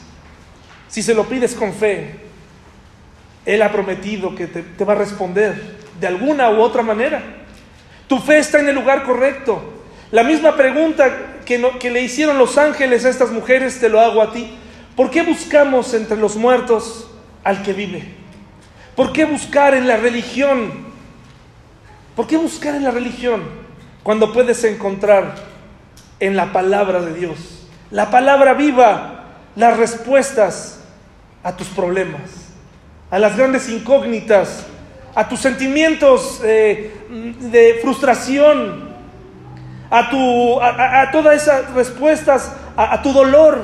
si se lo pides con fe, él ha prometido que te, va a responder de alguna u otra manera. Tu fe está en el lugar correcto. La misma pregunta que, le hicieron los ángeles a estas mujeres te lo hago a ti. ¿Por qué buscamos entre los muertos al que vive? ¿Por qué buscar en la religión ¿Por qué buscar en la religión cuando puedes encontrar en la palabra de Dios, la palabra viva, las respuestas a tus problemas, a las grandes incógnitas, a tus sentimientos eh, de frustración, a, tu, a, todas esas respuestas, a, a tu dolor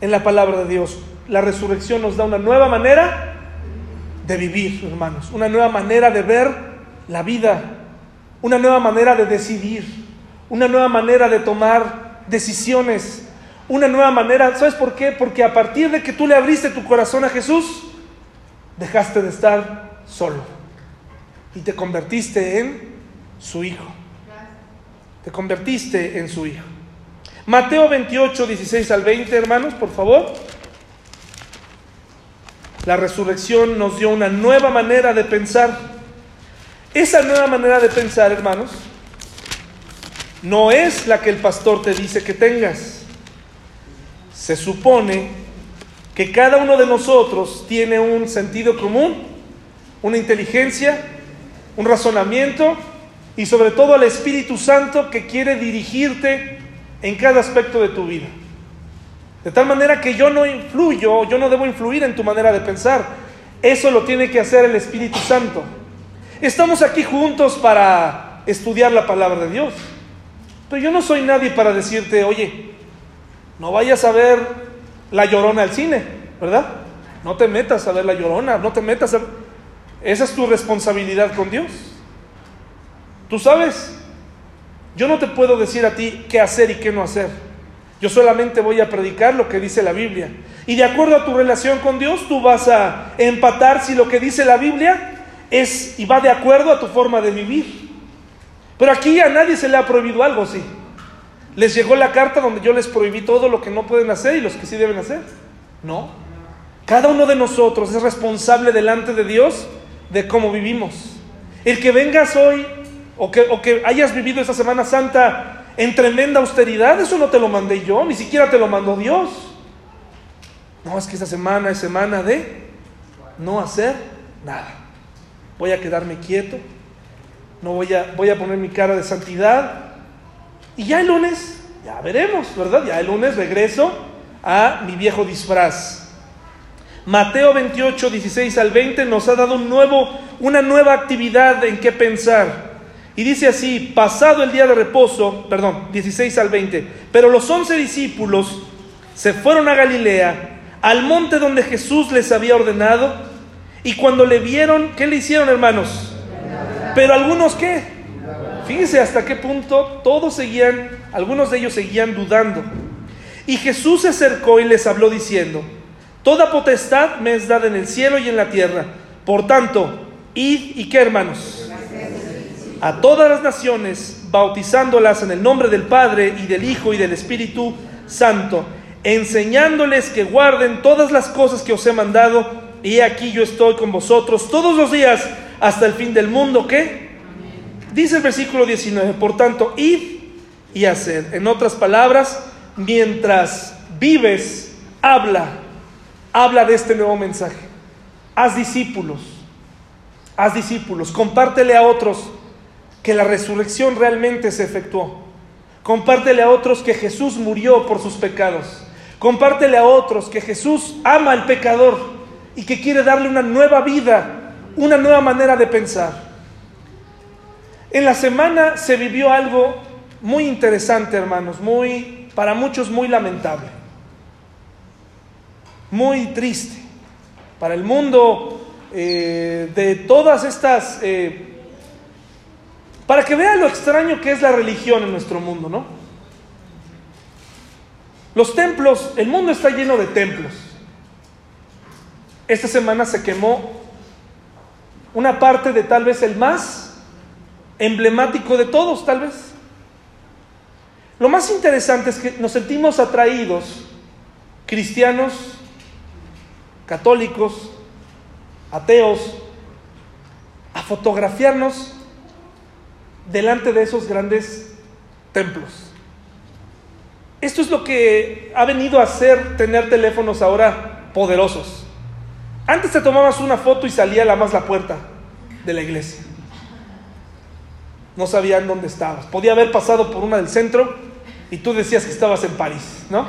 en la palabra de Dios. La resurrección nos da una nueva manera de vivir, hermanos, una nueva manera de ver la vida, una nueva manera de decidir, una nueva manera de tomar decisiones, una nueva manera, ¿sabes por qué? Porque a partir de que tú le abriste tu corazón a Jesús, dejaste de estar solo y te convertiste en su hijo. Te convertiste en su hijo. Mateo 28, 16 al 20, hermanos, por favor. La resurrección nos dio una nueva manera de pensar. Esa nueva manera de pensar, hermanos, no es la que el pastor te dice que tengas. Se supone que cada uno de nosotros tiene un sentido común, una inteligencia, un razonamiento y sobre todo al Espíritu Santo que quiere dirigirte en cada aspecto de tu vida. De tal manera que yo no influyo, yo no debo influir en tu manera de pensar. Eso lo tiene que hacer el Espíritu Santo. Estamos aquí juntos para estudiar la palabra de Dios. Pero yo no soy nadie para decirte, oye, no vayas a ver la llorona al cine, ¿verdad? No te metas a ver la llorona, no te metas a... Esa es tu responsabilidad con Dios. Tú sabes, yo no te puedo decir a ti qué hacer y qué no hacer. Yo solamente voy a predicar lo que dice la Biblia. Y de acuerdo a tu relación con Dios, tú vas a empatar si lo que dice la Biblia es y va de acuerdo a tu forma de vivir. Pero aquí a nadie se le ha prohibido algo, sí. Les llegó la carta donde yo les prohibí todo lo que no pueden hacer y los que sí deben hacer. No. Cada uno de nosotros es responsable delante de Dios de cómo vivimos. El que vengas hoy o que, o que hayas vivido esta Semana Santa en tremenda austeridad. Eso no te lo mandé yo, ni siquiera te lo mandó Dios. No, es que esta semana es semana de no hacer nada. Voy a quedarme quieto, no voy a, voy a poner mi cara de santidad. Y ya el lunes, ya veremos, ¿verdad? Ya el lunes regreso a mi viejo disfraz. Mateo 28, 16 al 20 nos ha dado un nuevo, una nueva actividad en qué pensar. Y dice así, pasado el día de reposo, perdón, 16 al 20, pero los once discípulos se fueron a Galilea, al monte donde Jesús les había ordenado, y cuando le vieron, ¿qué le hicieron hermanos? Pero algunos qué? Fíjense hasta qué punto todos seguían, algunos de ellos seguían dudando. Y Jesús se acercó y les habló diciendo, Toda potestad me es dada en el cielo y en la tierra. Por tanto, id y qué hermanos a todas las naciones, bautizándolas en el nombre del Padre y del Hijo y del Espíritu Santo, enseñándoles que guarden todas las cosas que os he mandado, y aquí yo estoy con vosotros todos los días hasta el fin del mundo. ¿Qué? Dice el versículo 19, por tanto, id y haced. En otras palabras, mientras vives, habla, habla de este nuevo mensaje. Haz discípulos, haz discípulos, compártele a otros que la resurrección realmente se efectuó. Compártele a otros que Jesús murió por sus pecados. Compártele a otros que Jesús ama al pecador y que quiere darle una nueva vida, una nueva manera de pensar. En la semana se vivió algo muy interesante, hermanos, muy para muchos muy lamentable. Muy triste. Para el mundo eh, de todas estas eh, para que vean lo extraño que es la religión en nuestro mundo, ¿no? Los templos, el mundo está lleno de templos. Esta semana se quemó una parte de tal vez el más emblemático de todos, tal vez. Lo más interesante es que nos sentimos atraídos, cristianos, católicos, ateos, a fotografiarnos delante de esos grandes templos. Esto es lo que ha venido a hacer tener teléfonos ahora poderosos. Antes te tomabas una foto y salía la más la puerta de la iglesia. no sabían dónde estabas. Podía haber pasado por una del centro y tú decías que estabas en París, ¿no?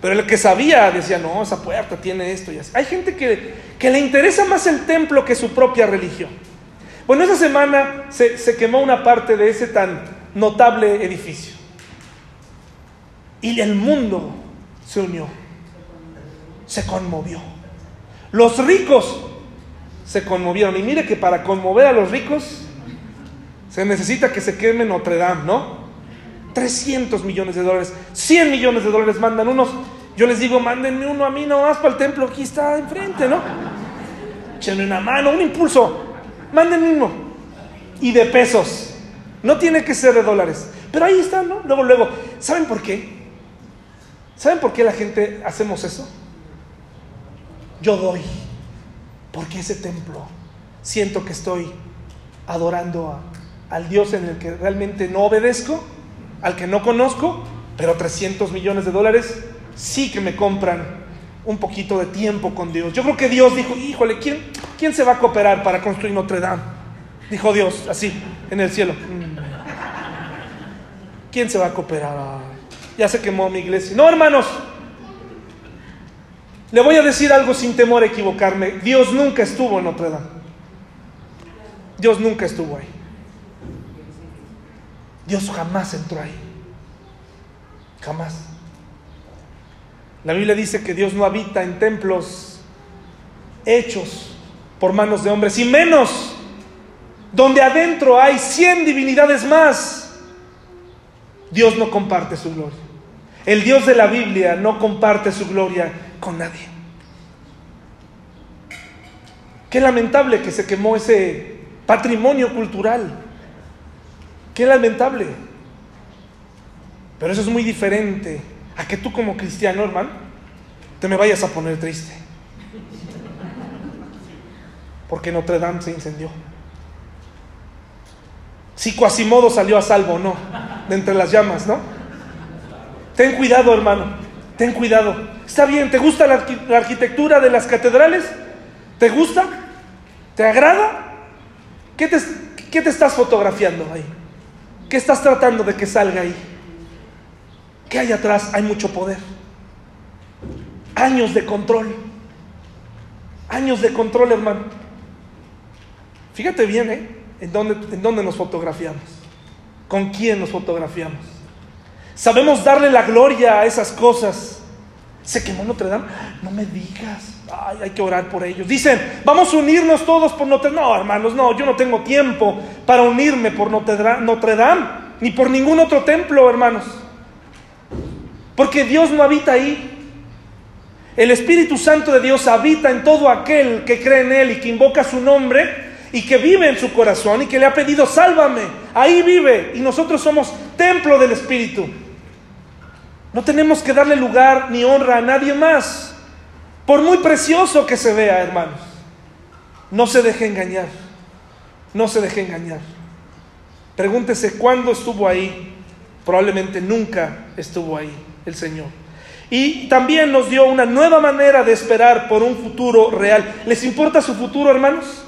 Pero el que sabía decía, no, esa puerta tiene esto y así. Hay gente que, que le interesa más el templo que su propia religión. Bueno, esa semana se, se quemó una parte de ese tan notable edificio. Y el mundo se unió, se conmovió. Los ricos se conmovieron. Y mire que para conmover a los ricos se necesita que se queme Notre Dame, ¿no? 300 millones de dólares, 100 millones de dólares mandan unos. Yo les digo, mándenme uno a mí nomás para el templo, aquí está enfrente, ¿no? Échenme una mano, un impulso. Mándenme uno. Y de pesos. No tiene que ser de dólares. Pero ahí está, ¿no? Luego, luego. ¿Saben por qué? ¿Saben por qué la gente hacemos eso? Yo doy. Porque ese templo siento que estoy adorando al Dios en el que realmente no obedezco, al que no conozco, pero 300 millones de dólares sí que me compran un poquito de tiempo con Dios. Yo creo que Dios dijo, híjole, ¿quién, quién se va a cooperar para construir Notre Dame? Dijo Dios, así, en el cielo. Mm. ¿Quién se va a cooperar? Ya se quemó mi iglesia. No, hermanos, le voy a decir algo sin temor a equivocarme. Dios nunca estuvo en Notre Dame. Dios nunca estuvo ahí. Dios jamás entró ahí. Jamás. La Biblia dice que Dios no habita en templos hechos por manos de hombres, y menos donde adentro hay cien divinidades más. Dios no comparte su gloria. El Dios de la Biblia no comparte su gloria con nadie. Qué lamentable que se quemó ese patrimonio cultural. Qué lamentable. Pero eso es muy diferente a que tú como cristiano, hermano, te me vayas a poner triste. Porque Notre Dame se incendió. Si Quasimodo salió a salvo, no, de entre las llamas, ¿no? Ten cuidado, hermano, ten cuidado. Está bien, ¿te gusta la, arquitectura de las catedrales? ¿Te gusta? ¿Te agrada? ¿Qué te, ¿Qué te estás fotografiando ahí? ¿Qué estás tratando de que salga ahí? ¿Qué hay atrás? Hay mucho poder. Años de control. Años de control, hermano. Fíjate bien, ¿eh? ¿En dónde, en dónde nos fotografiamos? ¿Con quién nos fotografiamos? Sabemos darle la gloria a esas cosas se quemó Notre Dame. No me digas. Ay, hay que orar por ellos. Dicen, vamos a unirnos todos por Notre Dame. No, hermanos, no, yo no tengo tiempo para unirme por Notre Dame, ni por ningún otro templo, hermanos. Porque Dios no habita ahí. El Espíritu Santo de Dios habita en todo aquel que cree en Él y que invoca su nombre y que vive en su corazón y que le ha pedido, sálvame. Ahí vive y nosotros somos templo del Espíritu. No tenemos que darle lugar ni honra a nadie más, por muy precioso que se vea, hermanos. No se deje engañar, no se deje engañar. Pregúntese cuándo estuvo ahí. Probablemente nunca estuvo ahí el Señor. Y también nos dio una nueva manera de esperar por un futuro real. ¿Les importa su futuro, hermanos?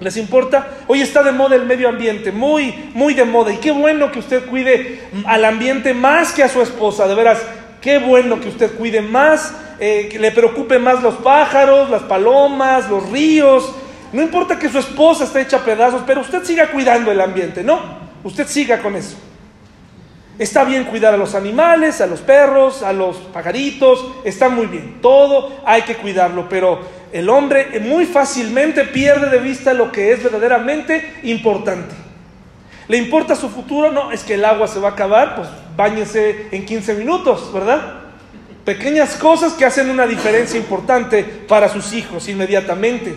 ¿Les importa? Hoy está de moda el medio ambiente, muy, muy de moda. Y qué bueno que usted cuide al ambiente más que a su esposa, de veras. Qué bueno que usted cuide más, eh, que le preocupe más los pájaros, las palomas, los ríos. No importa que su esposa esté hecha pedazos, pero usted siga cuidando el ambiente, ¿no? Usted siga con eso. Está bien cuidar a los animales, a los perros, a los pajaritos, está muy bien. Todo hay que cuidarlo, pero el hombre muy fácilmente pierde de vista lo que es verdaderamente importante. ¿Le importa su futuro? No, es que el agua se va a acabar, pues báñese en 15 minutos, ¿verdad? Pequeñas cosas que hacen una diferencia importante para sus hijos inmediatamente.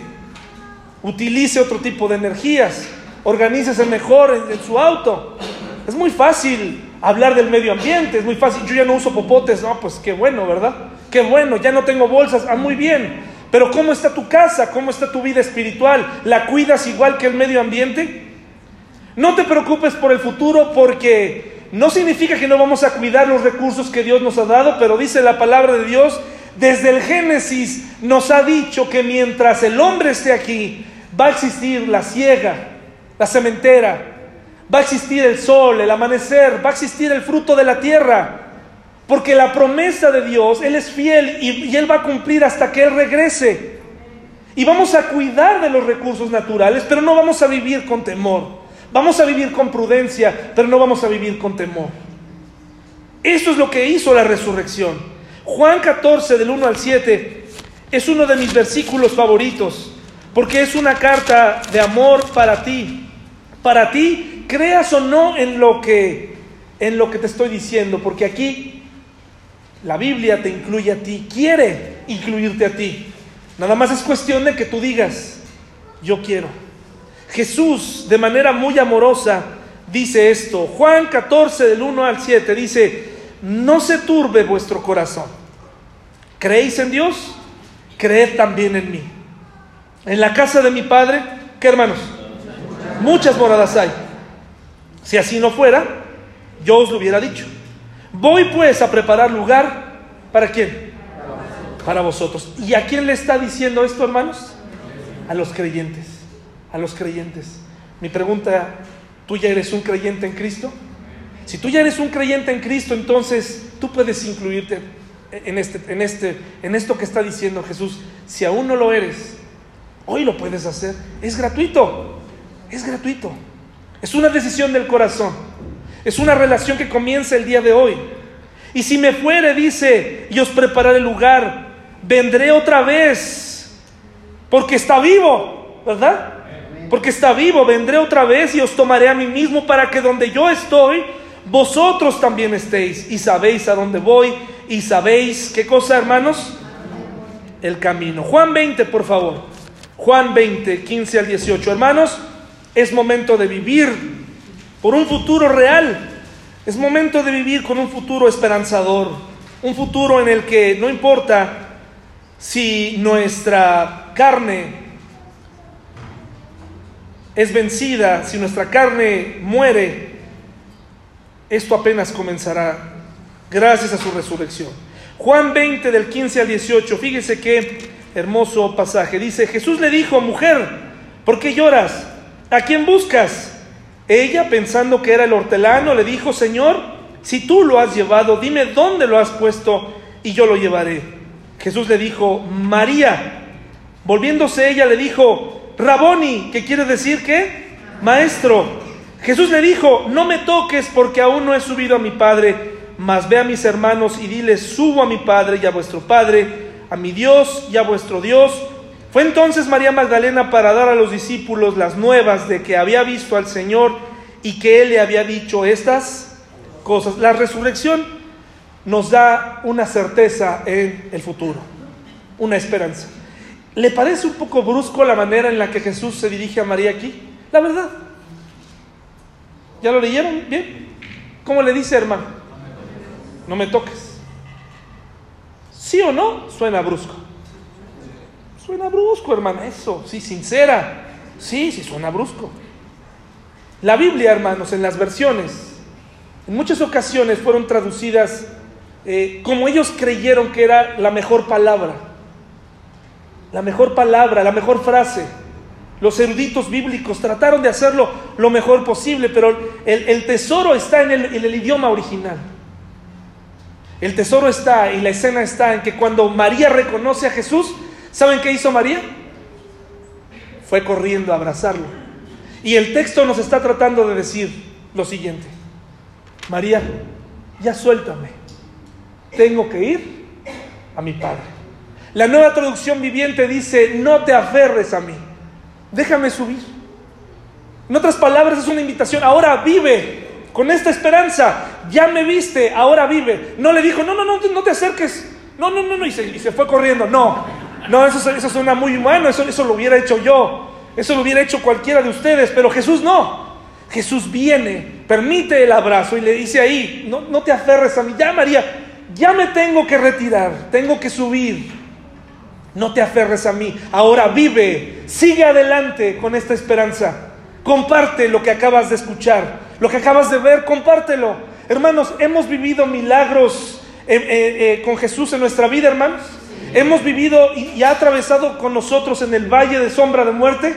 Utilice otro tipo de energías, organícese mejor en, su auto. Es muy fácil hablar del medio ambiente, es muy fácil. Yo ya no uso popotes, no, pues qué bueno, ¿verdad? Qué bueno, ya no tengo bolsas, ah, muy bien. Pero ¿cómo está tu casa? ¿Cómo está tu vida espiritual? ¿La cuidas igual que el medio ambiente? No te preocupes por el futuro porque no significa que no vamos a cuidar los recursos que Dios nos ha dado, pero dice la palabra de Dios, desde el Génesis nos ha dicho que mientras el hombre esté aquí, va a existir la ciega, la cementera, Va a existir el sol, el amanecer, va a existir el fruto de la tierra. Porque la promesa de Dios, Él es fiel y, Él va a cumplir hasta que Él regrese. Y vamos a cuidar de los recursos naturales, pero no vamos a vivir con temor. Vamos a vivir con prudencia, pero no vamos a vivir con temor. Eso es lo que hizo la resurrección. Juan 14 del 1 al 7 es uno de mis versículos favoritos, porque es una carta de amor para ti. Para ti, creas o no en lo que en lo que te estoy diciendo, porque aquí la Biblia te incluye a ti, quiere incluirte a ti. Nada más es cuestión de que tú digas, yo quiero. Jesús, de manera muy amorosa, dice esto. Juan 14, del 1 al 7, dice, no se turbe vuestro corazón. ¿Creéis en Dios? Creed también en mí. En la casa de mi Padre, ¿qué hermanos? Muchas moradas hay. Si así no fuera, yo os lo hubiera dicho. Voy pues a preparar lugar para quién? Para vosotros. ¿Y a quién le está diciendo esto, hermanos? A los creyentes. A los creyentes. Mi pregunta, ¿tú ya eres un creyente en Cristo? Si tú ya eres un creyente en Cristo, entonces tú puedes incluirte en, este, en, este, en esto que está diciendo Jesús. Si aún no lo eres, hoy lo puedes hacer. Es gratuito. Es gratuito. Es una decisión del corazón. Es una relación que comienza el día de hoy. Y si me fuere, dice, y os prepararé el lugar, vendré otra vez, porque está vivo, ¿verdad? Porque está vivo, vendré otra vez y os tomaré a mí mismo para que donde yo estoy, vosotros también estéis y sabéis a dónde voy y sabéis qué cosa, hermanos, el camino. Juan 20, por favor. Juan 20, 15 al 18. Hermanos, es momento de vivir por un futuro real. Es momento de vivir con un futuro esperanzador, un futuro en el que no importa si nuestra carne es vencida, si nuestra carne muere, esto apenas comenzará gracias a su resurrección. Juan 20 del 15 al 18, fíjese qué hermoso pasaje. Dice, Jesús le dijo, mujer, ¿por qué lloras? ¿A quién buscas? Ella, pensando que era el hortelano, le dijo, Señor, si tú lo has llevado, dime dónde lo has puesto y yo lo llevaré. Jesús le dijo, María. Volviéndose ella le dijo, Raboni, que quiere decir qué? Maestro. Jesús le dijo, no me toques porque aún no he subido a mi Padre, mas ve a mis hermanos y diles, subo a mi Padre y a vuestro Padre, a mi Dios y a vuestro Dios. Fue entonces María Magdalena para dar a los discípulos las nuevas de que había visto al Señor y que Él le había dicho estas cosas. La resurrección nos da una certeza en el futuro, una esperanza. ¿Le parece un poco brusco la manera en la que Jesús se dirige a María aquí? La verdad. ¿Ya lo leyeron? ¿Bien? ¿Cómo le dice hermano? No me toques. ¿Sí o no? Suena brusco. Suena brusco, hermana, eso, sí, sincera. Sí, sí, suena brusco. La Biblia, hermanos, en las versiones, en muchas ocasiones fueron traducidas eh, como ellos creyeron que era la mejor palabra. La mejor palabra, la mejor frase. Los eruditos bíblicos trataron de hacerlo lo mejor posible, pero el, tesoro está en el, en el idioma original. El tesoro está y la escena está en que cuando María reconoce a Jesús, ¿Saben qué hizo María? Fue corriendo a abrazarlo. Y el texto nos está tratando de decir lo siguiente. María, ya suéltame. Tengo que ir a mi Padre. La nueva traducción viviente dice, no te aferres a mí. Déjame subir. En otras palabras, es una invitación. Ahora vive con esta esperanza. Ya me viste, ahora vive. No le dijo, no, no, no, no te acerques. No, no, no, no. Y se, fue corriendo. No, no, eso, eso suena muy humano, eso, eso lo hubiera hecho yo, eso lo hubiera hecho cualquiera de ustedes, pero Jesús no. Jesús viene, permite el abrazo y le dice ahí, no, no te aferres a mí, ya María, ya me tengo que retirar, tengo que subir, no te aferres a mí, ahora vive, sigue adelante con esta esperanza, comparte lo que acabas de escuchar, lo que acabas de ver, compártelo. Hermanos, hemos vivido milagros eh, eh, eh, con Jesús en nuestra vida, hermanos hemos vivido y, ha atravesado con nosotros en el valle de sombra de muerte,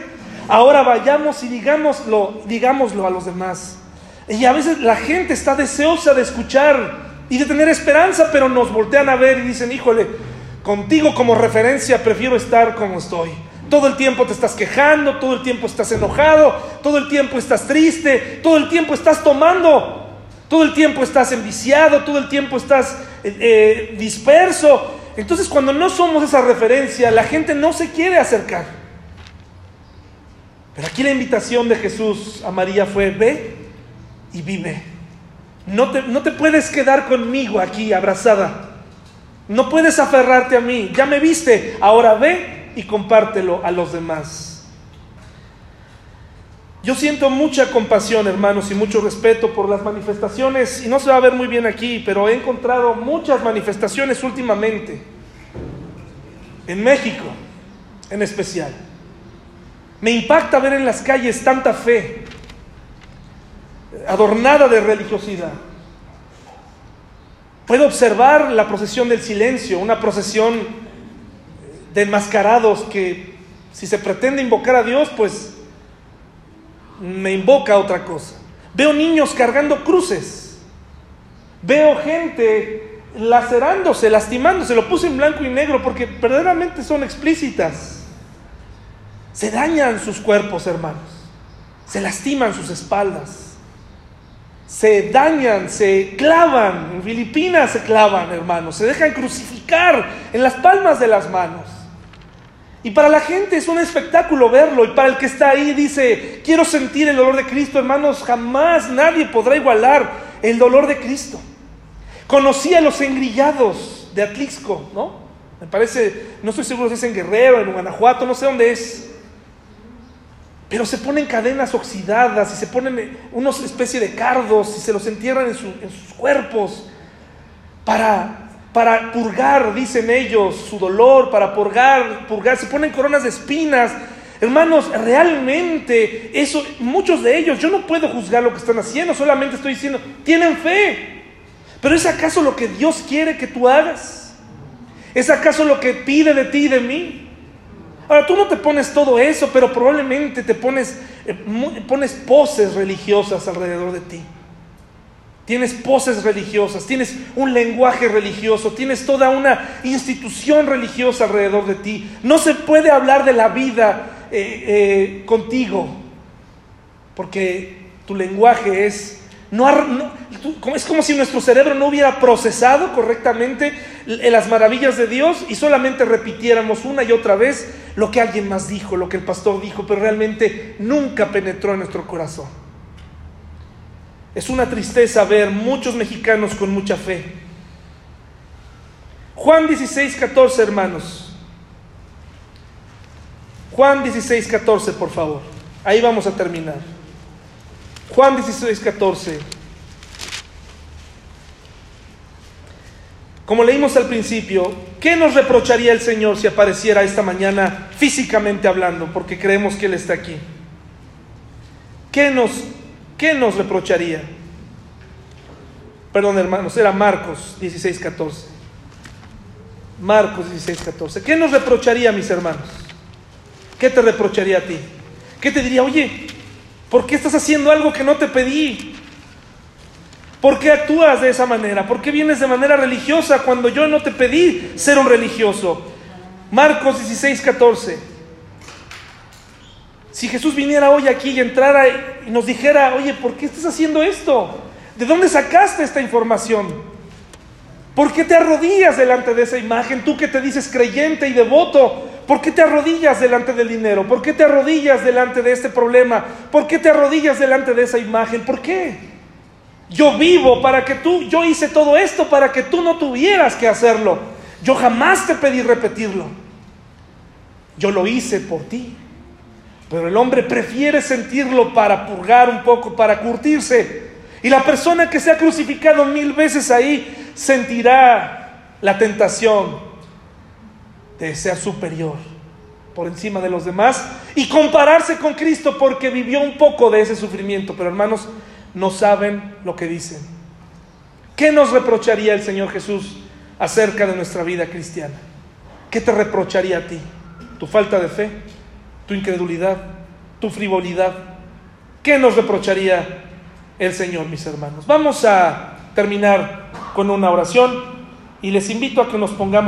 ahora vayamos y digámoslo, digámoslo a los demás. Y a veces la gente está deseosa de escuchar y de tener esperanza, pero nos voltean a ver y dicen, híjole, contigo como referencia prefiero estar como estoy. Todo el tiempo te estás quejando, todo el tiempo estás enojado, todo el tiempo estás triste, todo el tiempo estás tomando, todo el tiempo estás enviciado, todo el tiempo estás eh, eh, disperso. Entonces cuando no somos esa referencia, la gente no se quiere acercar. Pero aquí la invitación de Jesús a María fue, ve y vive. No te, no te puedes quedar conmigo aquí abrazada. No puedes aferrarte a mí. Ya me viste, ahora ve y compártelo a los demás. Yo siento mucha compasión, hermanos, y mucho respeto por las manifestaciones, y no se va a ver muy bien aquí, pero he encontrado muchas manifestaciones últimamente, en México en especial. Me impacta ver en las calles tanta fe, adornada de religiosidad. Puedo observar la procesión del silencio, una procesión de enmascarados que si se pretende invocar a Dios, pues me invoca otra cosa. Veo niños cargando cruces. Veo gente lacerándose, lastimándose. Lo puse en blanco y negro porque verdaderamente son explícitas. Se dañan sus cuerpos, hermanos. Se lastiman sus espaldas. Se dañan, se clavan. En Filipinas se clavan, hermanos. Se dejan crucificar en las palmas de las manos. Y para la gente es un espectáculo verlo. Y para el que está ahí dice, quiero sentir el dolor de Cristo, hermanos, jamás nadie podrá igualar el dolor de Cristo. Conocí a los engrillados de Atlixco, ¿no? Me parece, no estoy seguro si es en Guerrero, en Guanajuato, no sé dónde es. Pero se ponen cadenas oxidadas y se ponen unos especie de cardos y se los entierran en, en sus cuerpos para para purgar, dicen ellos, su dolor, para purgar, purgar, se ponen coronas de espinas. Hermanos, realmente eso, muchos de ellos, yo no puedo juzgar lo que están haciendo, solamente estoy diciendo, tienen fe. Pero ¿es acaso lo que Dios quiere que tú hagas? ¿Es acaso lo que pide de ti y de mí? Ahora, tú no te pones todo eso, pero probablemente te pones, eh, pones poses religiosas alrededor de ti. Tienes poses religiosas, tienes un lenguaje religioso, tienes toda una institución religiosa alrededor de ti. No se puede hablar de la vida eh, eh, contigo, porque tu lenguaje es, no, es como si nuestro cerebro no hubiera procesado correctamente las maravillas de Dios y solamente repitiéramos una y otra vez lo que alguien más dijo, lo que el pastor dijo, pero realmente nunca penetró en nuestro corazón. Es una tristeza ver muchos mexicanos con mucha fe. Juan 16, 14, hermanos. Juan 16, 14, por favor. Ahí vamos a terminar. Juan 16, 14. Como leímos al principio, ¿qué nos reprocharía el Señor si apareciera esta mañana físicamente hablando? Porque creemos que Él está aquí. ¿Qué nos ¿qué nos reprocharía? Perdón, hermanos, era Marcos 16, 14. Marcos 16, 14. ¿Qué nos reprocharía, mis hermanos? ¿Qué te reprocharía a ti? ¿Qué te diría, oye, ¿por qué estás haciendo algo que no te pedí? ¿Por qué actúas de esa manera? ¿Por qué vienes de manera religiosa cuando yo no te pedí ser un religioso? Marcos 16, 14. Si Jesús viniera hoy aquí y entrara y nos dijera, oye, ¿por qué estás haciendo esto? ¿De dónde sacaste esta información? ¿Por qué te arrodillas delante de esa imagen? Tú que te dices creyente y devoto, ¿por qué te arrodillas delante del dinero? ¿Por qué te arrodillas delante de este problema? ¿Por qué te arrodillas delante de esa imagen? ¿Por qué? Yo vivo para que tú, yo hice todo esto para que tú no tuvieras que hacerlo. Yo jamás te pedí repetirlo. Yo lo hice por ti. Pero el hombre prefiere sentirlo para purgar un poco, para curtirse. Y la persona que se ha crucificado mil veces ahí sentirá la tentación de ser superior por encima de los demás y compararse con Cristo porque vivió un poco de ese sufrimiento. Pero hermanos, no saben lo que dicen. ¿Qué nos reprocharía el Señor Jesús acerca de nuestra vida cristiana? ¿Qué te reprocharía a ti? ¿Tu falta de fe? tu incredulidad, tu frivolidad. ¿Qué nos reprocharía el Señor, mis hermanos? Vamos a terminar con una oración y les invito a que nos pongamos